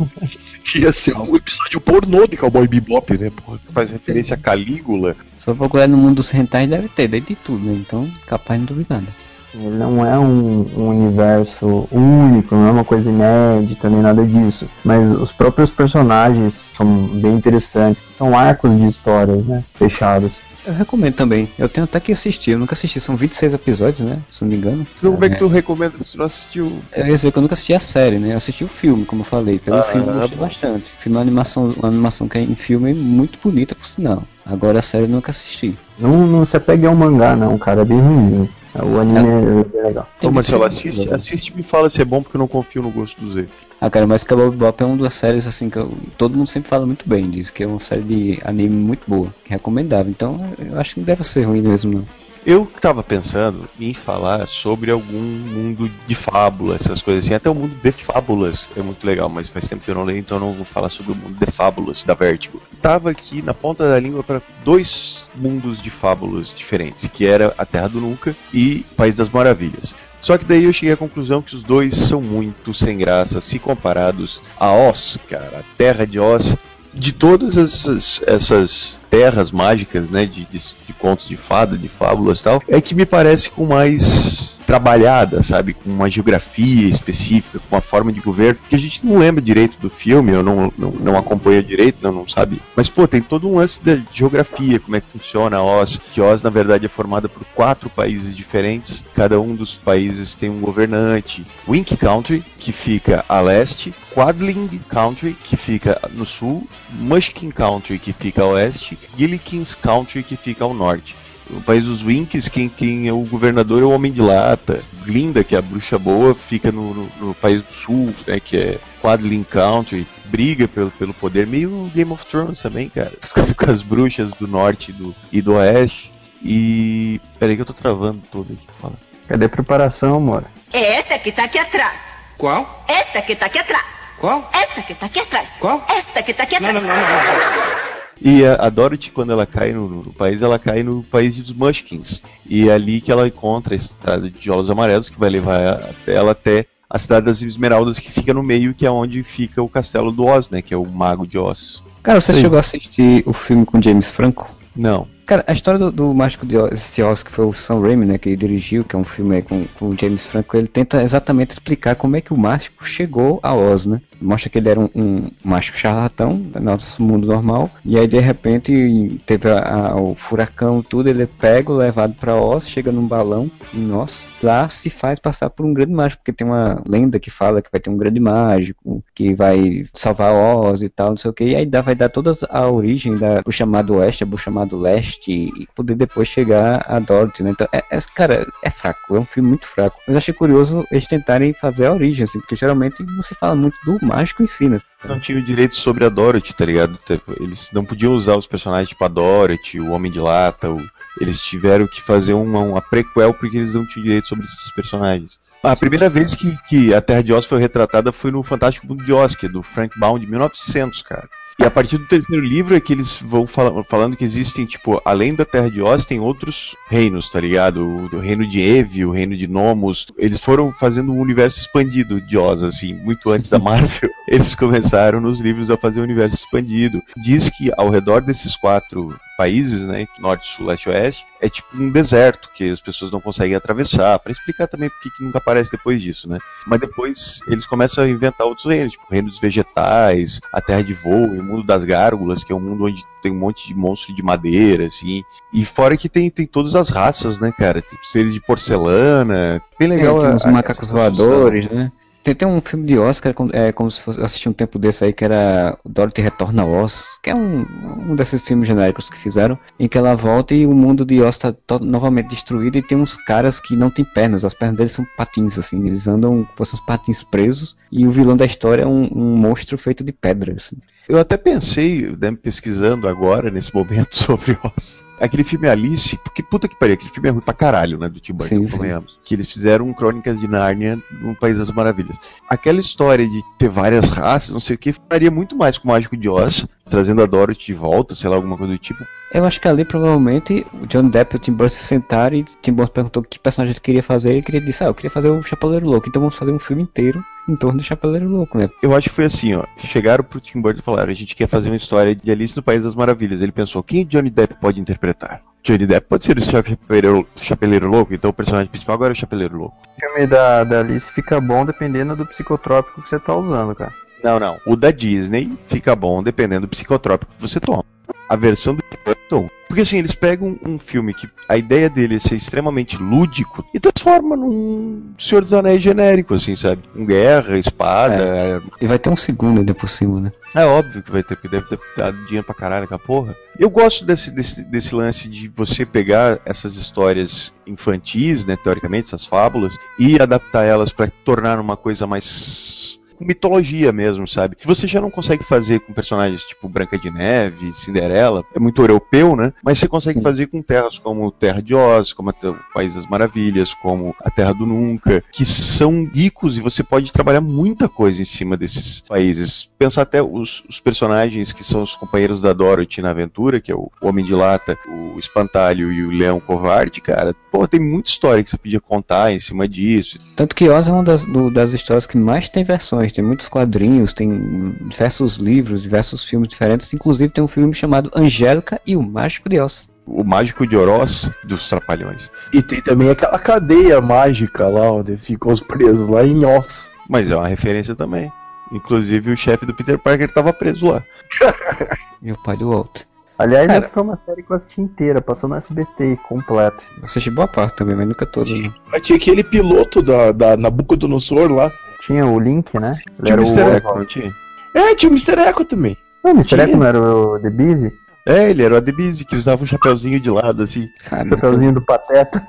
Que <laughs> ia ser um episódio pornô de Cowboy Bebop, né, porra? Faz referência a Calígula. Se for procurar no mundo dos rentais, deve ter, desde tudo, né? Então, capaz de não duvidar. nada. Ele não é um, um universo único, não é uma coisa inédita, nem nada disso. Mas os próprios personagens são bem interessantes. São arcos de histórias, né? Fechados. Eu recomendo também. Eu tenho até que assistir. Eu nunca assisti. São 26 episódios, né? Se não me engano. Então, como é que tu recomenda se tu não assistiu? Eu ia dizer que eu nunca assisti a série, né? Eu assisti o filme, como eu falei. Pelo Ah, filme eu gostei bom. bastante. O filme é uma animação, uma animação que é em filme é muito bonita, por sinal. Agora a série eu nunca assisti. Não, não se apegue ao mangá, não, cara. É bem ruimzinho. O anime é bem legal. Ô Marcelo, assiste, assiste e me fala se é bom porque eu não confio no gosto do Zé. Ah, cara, mas Cowboy Bebop é uma das séries assim que eu- todo mundo sempre fala muito bem. Diz que é uma série de anime muito boa, é recomendável. Então eu acho que não deve ser ruim mesmo, não. Eu tava pensando em falar sobre algum mundo de fábula, essas coisas assim. Até o mundo de fábulas é muito legal, mas faz tempo que eu não leio, então eu não vou falar sobre o mundo de fábulas da Vertigo. Tava aqui na ponta da língua para dois mundos de fábulas diferentes, que era a Terra do Nunca e País das Maravilhas. Só que daí eu cheguei à conclusão que os dois são muito sem graça se comparados a Oz, cara, a Terra de Oz. De todas essas, essas terras mágicas, né, de, de, de contos de fada, de fábulas e tal, é que me parece com mais trabalhada, sabe, com uma geografia específica, com uma forma de governo, que a gente não lembra direito do filme, eu não, não, não acompanho direito, não, não sabe. Mas, pô, tem todo um lance da geografia, como é que funciona a Oz, que Oz, na verdade, é formada por quatro países diferentes, cada um dos países tem um governante. Wink Country, que fica a leste, Quadling Country, que fica no sul, Mushkin Country, que fica a oeste, Gillikins Country, que fica ao norte. O país dos Winks, quem, quem é o governador é o Homem de Lata. Glinda, que é a bruxa boa, fica no, no, no país do sul, né, que é Quadling Country. Briga pelo, pelo poder, meio Game of Thrones também, cara. <laughs> Fica com as bruxas do norte do, e do oeste. E. Peraí que eu tô travando todo aqui. Fala. Cadê a preparação, amor? É essa que tá aqui atrás. Qual? Essa que tá aqui atrás. Qual? Essa que tá aqui atrás. Qual? Essa que tá aqui atrás. Não, não, não, não. <laughs> E a, a Dorothy, quando ela cai no, no país, ela cai no país dos Mushkins. E é ali que ela encontra a estrada de tijolos amarelos, que vai levar ela até a cidade das Esmeraldas, que fica no meio, que é onde fica o castelo do Oz, né? Que é o Mago de Oz. Cara, você Sim. chegou a assistir o filme com James Franco? Não. Cara, a história do, do Mágico de Oz, Oz, que foi o Sam Raimi, né, que dirigiu, que é um filme aí com, com o James Franco, ele tenta exatamente explicar como é que o mágico chegou a Oz, né? Mostra que ele era um, um mágico charlatão, no nosso mundo normal, e aí de repente teve a- a- o furacão tudo, ele é pego, levado pra Oz, chega num balão em Oz, lá se faz passar por um grande mágico, porque tem uma lenda que fala que vai ter um grande mágico, que vai salvar Oz e tal, não sei o que, e aí dá, vai dar toda a origem da, pro chamado Oeste, pro chamado Leste, e poder depois chegar a Dorothy, né? Então, é, é- cara, é fraco, é um filme muito fraco. Mas achei curioso eles tentarem fazer a origem, assim, porque geralmente não se fala muito do mágico em si, né? Não tinham direito sobre a Dorothy, tá ligado? Tipo, Eles não podiam usar os personagens tipo a Dorothy, o Homem de Lata, o... eles tiveram que fazer uma, uma prequel porque eles não tinham direito sobre esses personagens. A primeira vez que, que a Terra de Oz foi retratada foi no Fantástico Mundo de Oz, que é do Frank Baum de 1900, cara. E a partir do terceiro livro é que eles vão fala- falando que existem, tipo, além da Terra de Oz, tem outros reinos, tá ligado? O, o reino de Eve, o reino de Nomos. Eles foram fazendo um universo expandido de Oz, assim, muito antes da Marvel. <laughs> Eles começaram nos livros a fazer um universo expandido. Diz que ao redor desses quatro países, né, norte, sul, leste oeste, é tipo um deserto que as pessoas não conseguem atravessar, Pra explicar também porque que nunca aparece depois disso, né? Mas depois eles começam a inventar outros reinos, tipo o reino dos vegetais, a terra de voo, e o mundo das gárgulas, que é um mundo onde tem um monte de monstro de madeira, assim. E fora que tem, tem todas as raças, né, cara? Tem seres de porcelana, bem legal. É, tem uns macacos voadores, né? Tem, tem um filme de Oscar, é como se fosse, eu assisti um tempo desse aí, que era Dorothy Retorna a Oz, que é um, um desses filmes genéricos que fizeram, em que ela volta e o mundo de Oz está novamente destruído e tem uns caras que não têm pernas, as pernas deles são patins, assim, eles andam com uns patins presos, e o vilão da história é um, um monstro feito de pedra, assim. Eu até pensei, né, pesquisando agora, nesse momento, <laughs> sobre Oz. Aquele filme Alice, porque puta que pariu, aquele filme é ruim pra caralho, né, do Tim Burton, convenhamos. Que eles fizeram Crônicas de Nárnia no País das Maravilhas. Aquela história de ter várias raças, não sei o que, faria muito mais com o Mágico de Oz, trazendo a Dorothy de volta, sei lá, alguma coisa do tipo. Eu acho que ali provavelmente o John Depp e o Tim Burton se sentaram e o Tim Burton perguntou que personagem ele queria fazer e ele queria dizer, ah, eu queria fazer o Chapeleiro Louco, então vamos fazer um filme inteiro em torno do Chapeleiro Louco, né? Eu acho que foi assim, ó. Chegaram pro Tim Burton e falaram: a gente quer fazer uma história de Alice no País das Maravilhas. Ele pensou: quem Johnny Depp pode interpretar? Johnny Depp pode ser o Chapeleiro, Chapeleiro Louco, então o personagem principal agora é o Chapeleiro Louco. O filme da, da Alice fica bom dependendo do psicotrópico que você tá usando, cara. Não, não. O da Disney fica bom dependendo do psicotrópico que você toma. A versão do Burton. Porque assim, eles pegam um filme que a ideia dele é ser extremamente lúdico e transforma num Senhor dos Anéis genérico, assim, sabe? Com guerra, espada. E vai ter um segundo ainda por cima, né? É óbvio que vai ter, porque deve ter dado dinheiro pra caralho aquela porra. Eu gosto desse, desse, desse lance de você pegar essas histórias infantis, né, teoricamente, essas fábulas, e adaptar elas pra tornar uma coisa mais com mitologia mesmo, sabe? Que você já não consegue fazer com personagens tipo Branca de Neve, Cinderela, é muito europeu, né? Mas você consegue fazer com terras como Terra de Oz, como o País das Maravilhas, como a Terra do Nunca, que são ricos e você pode trabalhar muita coisa em cima desses países. Pensar até os, os personagens que são os companheiros da Dorothy na aventura, que é o Homem de Lata, o Espantalho e o Leão Covarde, cara. Pô, tem muita história que você podia contar em cima disso. Tanto que Oz é uma das, do- das histórias que mais tem versões, tem muitos quadrinhos, tem diversos livros, diversos filmes diferentes, inclusive tem um filme chamado Angélica e o Mágico de Oz. O Mágico de Oroz dos Trapalhões. E tem também aquela cadeia mágica lá, onde ficam os presos, lá em Oz. Mas é uma referência também. Inclusive o chefe do Peter Parker estava preso lá. <laughs> E o pai do Walt. Aliás, Cara- essa foi uma série que eu assisti inteira, passou no SBT completo. Eu assisti boa parte também, mas nunca toda. não. Mas tinha aquele piloto da, da Nabucodonosor lá. Tinha o Link, né? Ele Tinha era o Mr. o Echo, não tinha? É, tinha o Mr. Echo também. Não, o Mr. Tinha. Echo não era o The Busy? É, ele era o Adebise, que usava um chapeuzinho de lado, assim. Cara, Chapeuzinho do Pateta.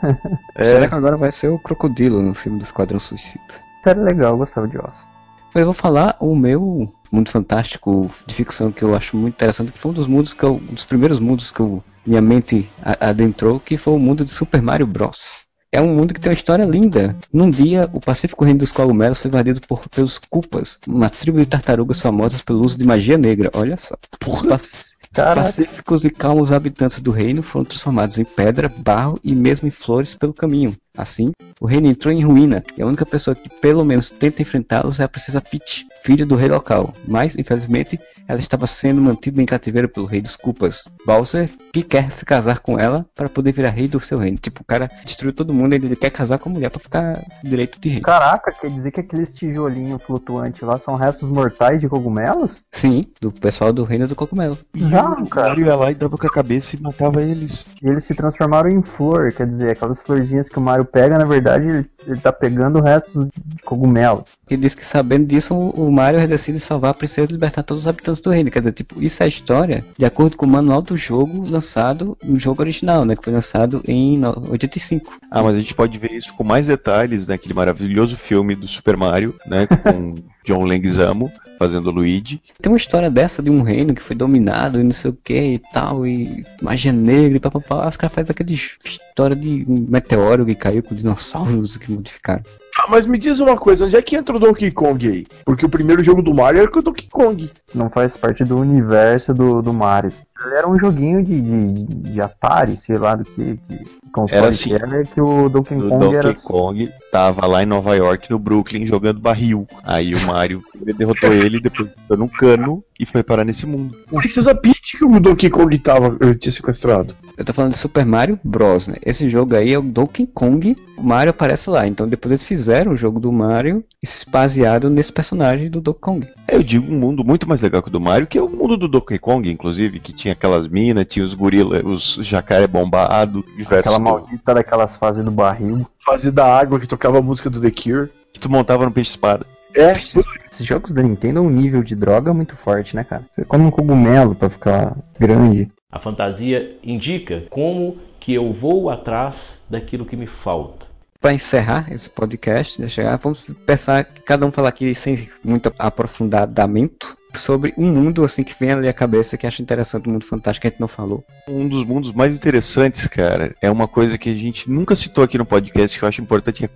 Será que agora vai ser o Crocodilo no filme do Esquadrão Suicida? Série legal, eu gostava de Oz. Eu vou falar o meu mundo fantástico de ficção que eu acho muito interessante, que foi um dos mundos que eu, um dos primeiros mundos que eu, minha mente adentrou, que foi o mundo de Super Mario Bros. É um mundo que tem uma história linda. Num dia, o Pacífico Reino dos Cogumelos foi invadido por, pelos Koopas, uma tribo de tartarugas famosas pelo uso de magia negra. Olha só. Os, pac- os Caraca. pacíficos e calmos habitantes do reino foram transformados em pedra, barro e mesmo em flores pelo caminho. Assim, o reino entrou em ruína e a única pessoa que pelo menos tenta enfrentá-los é a princesa Peach, filha do rei local. Mas, infelizmente, ela estava sendo mantida em cativeiro pelo rei dos Koopas, Bowser, que quer se casar com ela para poder virar rei do seu reino. Tipo, o cara destruiu todo mundo e ele quer casar com a mulher para ficar direito de rei. Caraca, quer dizer que aqueles tijolinhos flutuantes lá são restos mortais de cogumelos? Sim, do pessoal do reino do cogumelo. Já, o cara. Mario ia lá e dava com a cabeça e matava eles. E eles se transformaram em flor, quer dizer, aquelas florzinhas que o Mario pega, na verdade, ele, ele tá pegando restos de, de cogumelo. E diz que sabendo disso, o Mario decide salvar a princesa e libertar todos os habitantes do reino. Quer dizer, tipo, isso é a história de acordo com o manual do jogo lançado no jogo original, né? Que foi lançado em no- 85. Ah, mas a gente pode ver isso com mais detalhes naquele maravilhoso filme do Super Mario, né? Com <laughs> John Leguizamo fazendo Luigi. Tem uma história dessa de um reino que foi dominado e não sei o que e tal, e magia negra e papapá. Os caras fazem aquela história de um meteoro que caiu com dinossauros que modificaram. Ah, mas me diz uma coisa, onde é que entra o Donkey Kong aí? Porque o primeiro jogo do Mario era com o Donkey Kong. Não faz parte do universo do, do Mario. Ele era um joguinho de, de, de Atari, sei lá do que, que console Era assim. que era, que o Donkey O Kong Donkey era... Kong tava lá em Nova York, no Brooklyn, jogando barril. Aí o Mario <laughs> derrotou ele, depois dando um cano e foi parar nesse mundo. Princesa Peach que o Donkey Kong tava, eu tinha sequestrado. Eu tô falando de Super Mario Bros, né? Esse jogo aí é o Donkey Kong, o Mario aparece lá. Então depois eles fizeram o jogo do Mario baseado nesse personagem do Donkey Kong. É, Eu digo um mundo muito mais legal que o do Mario, que é o mundo do Donkey Kong, inclusive, que tinha aquelas minas, tinha os gorila, os jacaré bombado, diversos. Aquela maldita daquelas fases do barril. Fase da água que tocava a música do The Cure. Que tu montava no peixe-espada. É, Esses jogos da Nintendo é um nível de droga muito forte, né, cara? Você come um cogumelo pra ficar grande. A fantasia indica como que eu vou atrás daquilo que me falta. Para encerrar esse podcast, né, chegar, vamos pensar, cada um falar aqui sem muito aprofundamento sobre um mundo assim que vem ali à cabeça que acha interessante, um mundo fantástico que a gente não falou. Um dos mundos mais interessantes, cara, é uma coisa que a gente nunca citou aqui no podcast que eu acho importante, que é <laughs>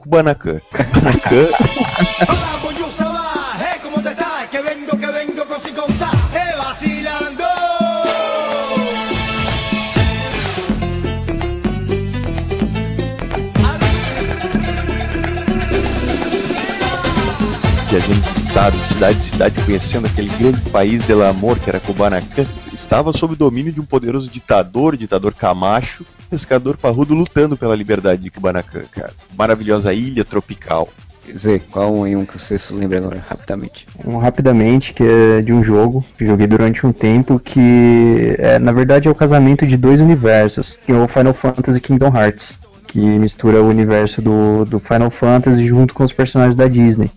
que a gente estado de cidade em cidade conhecendo aquele grande país del amor que era Kubanacan, estava sob o domínio de um poderoso ditador, ditador Camacho, pescador parrudo lutando pela liberdade de Kubanacan, cara. Maravilhosa ilha tropical. Zé, qual é um que você se lembra agora, rapidamente? Um rapidamente, que é de um jogo que joguei durante um tempo, que é, na verdade é o casamento de dois universos, que é o Final Fantasy e Kingdom Hearts, que mistura o universo do, do Final Fantasy junto com os personagens da Disney.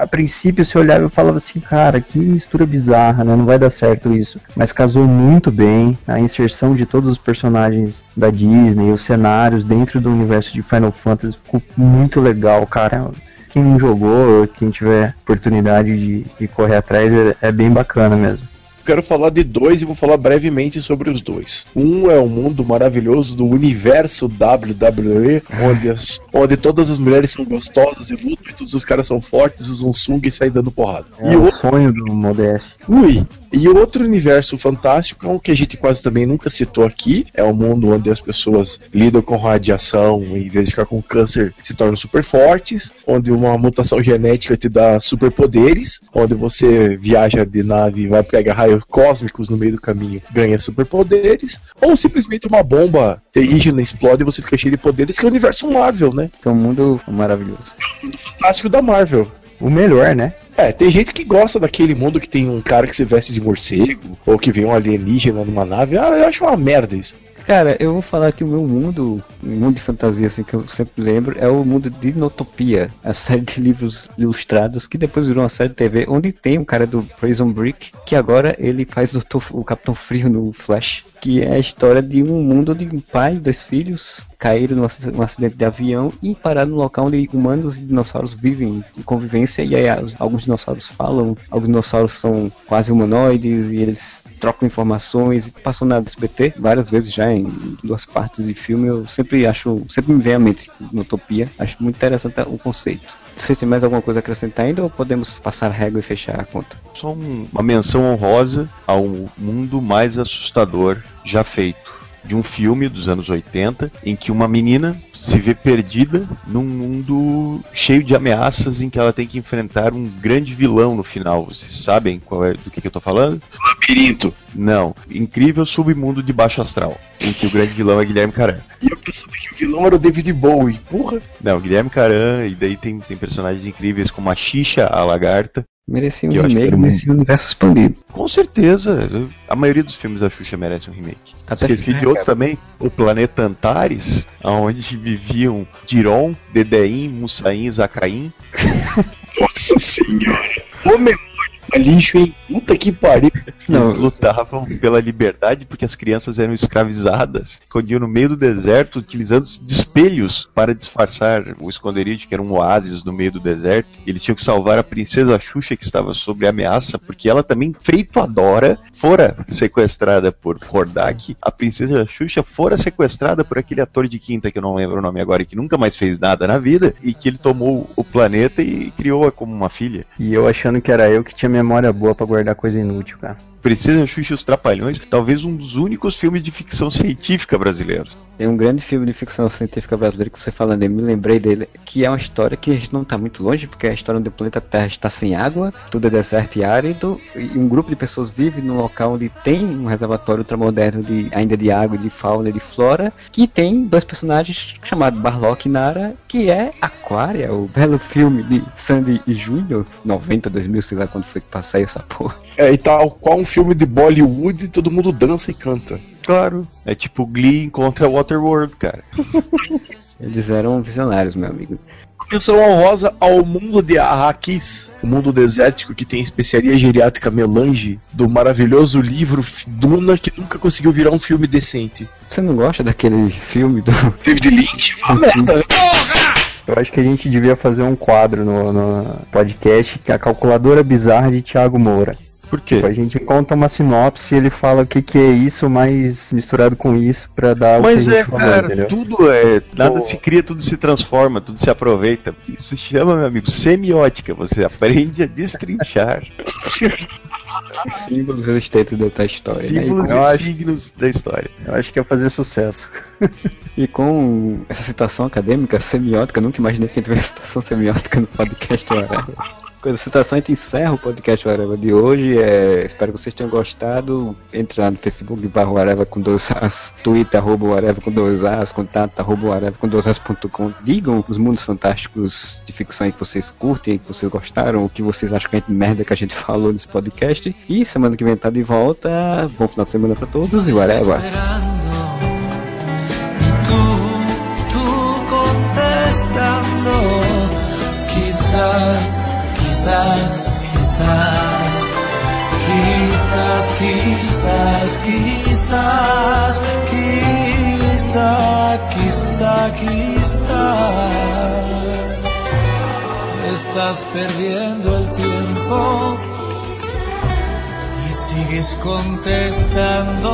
A, princípio você olhava e falava assim, cara, que mistura bizarra, né? Não vai dar certo isso. Mas casou muito bem, a inserção de todos os personagens da Disney, os cenários dentro do universo de Final Fantasy ficou muito legal, cara quem não jogou, quem tiver oportunidade de, de correr atrás, é, é bem bacana mesmo. Quero falar de dois e vou falar brevemente sobre os dois. Um é o mundo maravilhoso do universo WWE, onde, as- onde todas as mulheres são gostosas e lutam, e todos os caras são fortes, usam sunga e saem dando porrada. É E o o sonho do Modeste. Ui. E o outro universo fantástico é um que a gente quase também nunca citou aqui. É um mundo onde as pessoas lidam com radiação e, em vez de ficar com câncer, se tornam super fortes. Onde uma mutação genética te dá superpoderes. Onde você viaja de nave e vai pegar raios cósmicos no meio do caminho, ganha superpoderes. Ou simplesmente uma bomba terrígena explode e você fica cheio de poderes, que é o universo Marvel, né? Que é um mundo maravilhoso. Fantástico da Marvel. O melhor, né? É, tem gente que gosta daquele mundo que tem um cara que se veste de morcego, ou que vem um alienígena numa nave. Ah, eu acho uma merda isso. Cara, eu vou falar que o meu mundo, mundo de fantasia assim que eu sempre lembro, é o mundo de Dinotopia, a série de livros ilustrados que depois virou uma série de TV, onde tem um cara do Prison Break, que agora ele faz o, o Capitão Frio no Flash, que é a história de um mundo onde um pai e dois filhos caíram num ac- num acidente de avião e pararam no local onde humanos e dinossauros vivem em convivência e aí alguns dinossauros falam, alguns dinossauros são quase humanoides e eles trocam informações, passou na SBT várias vezes já em duas partes de filme, eu sempre acho, sempre me vem à mente Utopia, acho muito interessante o conceito. Você tem mais alguma coisa a acrescentar ainda ou podemos passar a régua e fechar a conta? Só um- uma menção honrosa ao mundo mais assustador já feito. De um filme dos anos 80 em que uma menina se vê perdida num mundo cheio de ameaças em que ela tem que enfrentar um grande vilão no final. Vocês sabem qual é do que, que eu tô falando? Labirinto. Não. Incrível submundo de baixo astral. Em que o grande vilão é Guilherme Caran. E eu pensando que o vilão era o David Bowie. Porra. Não, Guilherme Caran, e daí tem, tem personagens incríveis como a Xixa, a lagarta. Merecia um eu remake, merecia um universo expandido. Com certeza. A maioria dos filmes da Xuxa merece um remake. Até Esqueci de outro cara. também, o Planeta Antares, onde viviam Diron, Dedeim, Mussaim, Zacaim. <laughs> Nossa senhora. Ô lixo, hein? Puta que pariu. Não, eles lutavam pela liberdade porque as crianças eram escravizadas, escondiam no meio do deserto utilizando de espelhos para disfarçar o esconderijo, que era um oásis no meio do deserto. Eles tinham que salvar a princesa Xuxa que estava sob ameaça, porque ela também, feito a Dora, fora sequestrada por Hordak. A princesa Xuxa fora sequestrada por aquele ator de quinta que eu não lembro o nome agora, e que nunca mais fez nada na vida, e que ele tomou o planeta e criou-a como uma filha. E eu achando que era eu que tinha memória boa pra guardar coisa inútil, cara. Princesa Xuxa e os Trapalhões, talvez um dos únicos filmes de ficção científica brasileiros. Tem um grande filme de ficção científica brasileira que você falando dele, me lembrei dele, que é uma história que a gente não está muito longe, porque é a história onde o planeta Terra está sem água, tudo é deserto e árido, e um grupo de pessoas vive num local onde tem um reservatório ultramoderno de, ainda de água, de fauna e de flora, que tem dois personagens chamados Barlock e Nara, que é Aquária, o belo filme de Sandy e Júnior, 90, 2000, sei lá quando foi que passei essa porra. É, e tal qual um filme de Bollywood, todo mundo dança e canta. Claro. É tipo Glee contra Waterworld, cara. <laughs> Eles eram visionários, meu amigo. Menção honrosa ao mundo de Arrakis, o mundo desértico que tem especiaria geriátrica melange, do maravilhoso livro Duna que nunca conseguiu virar um filme decente. Você não gosta daquele filme do David Lynch? Uma merda, né? Eu acho que a gente devia fazer um quadro no, no podcast que é a calculadora bizarra de Thiago Moura. Por quê? A gente conta uma sinopse e ele fala o que, que é isso, mas misturado com isso pra dar Mas o que a é, gente falou, cara, entendeu? tudo é. Nada Pô. se cria, tudo se transforma, tudo se aproveita. Isso se chama, meu amigo, semiótica. Você aprende a destrinchar <laughs> símbolos resistentes da história. né? símbolos E e com- signos da história. Eu acho que ia fazer sucesso. <laughs> E com essa citação acadêmica, semiótica, nunca imaginei que tivesse citação semiótica no podcast Whatever. Com essa citação, a gente encerra o podcast Whatever de hoje. É, espero que vocês tenham gostado. Entre lá no Facebook, barra Whatever com dois As, Twitter, arroba Whatever com dois As, contato, arroba Whatever com dois As.com. Digam os mundos fantásticos de ficção que vocês curtem, que vocês gostaram, o que vocês acham que é merda que a gente <laughs> falou nesse podcast. E semana que vem tá de volta. Bom final de semana pra todos e quizás, quizás, quizás, quizás, quizás, quizás, quizás, quizás, quizás. estás perdiendo el tiempo y sigues contestando.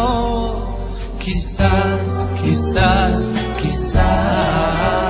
Quizás, quizás, quizás.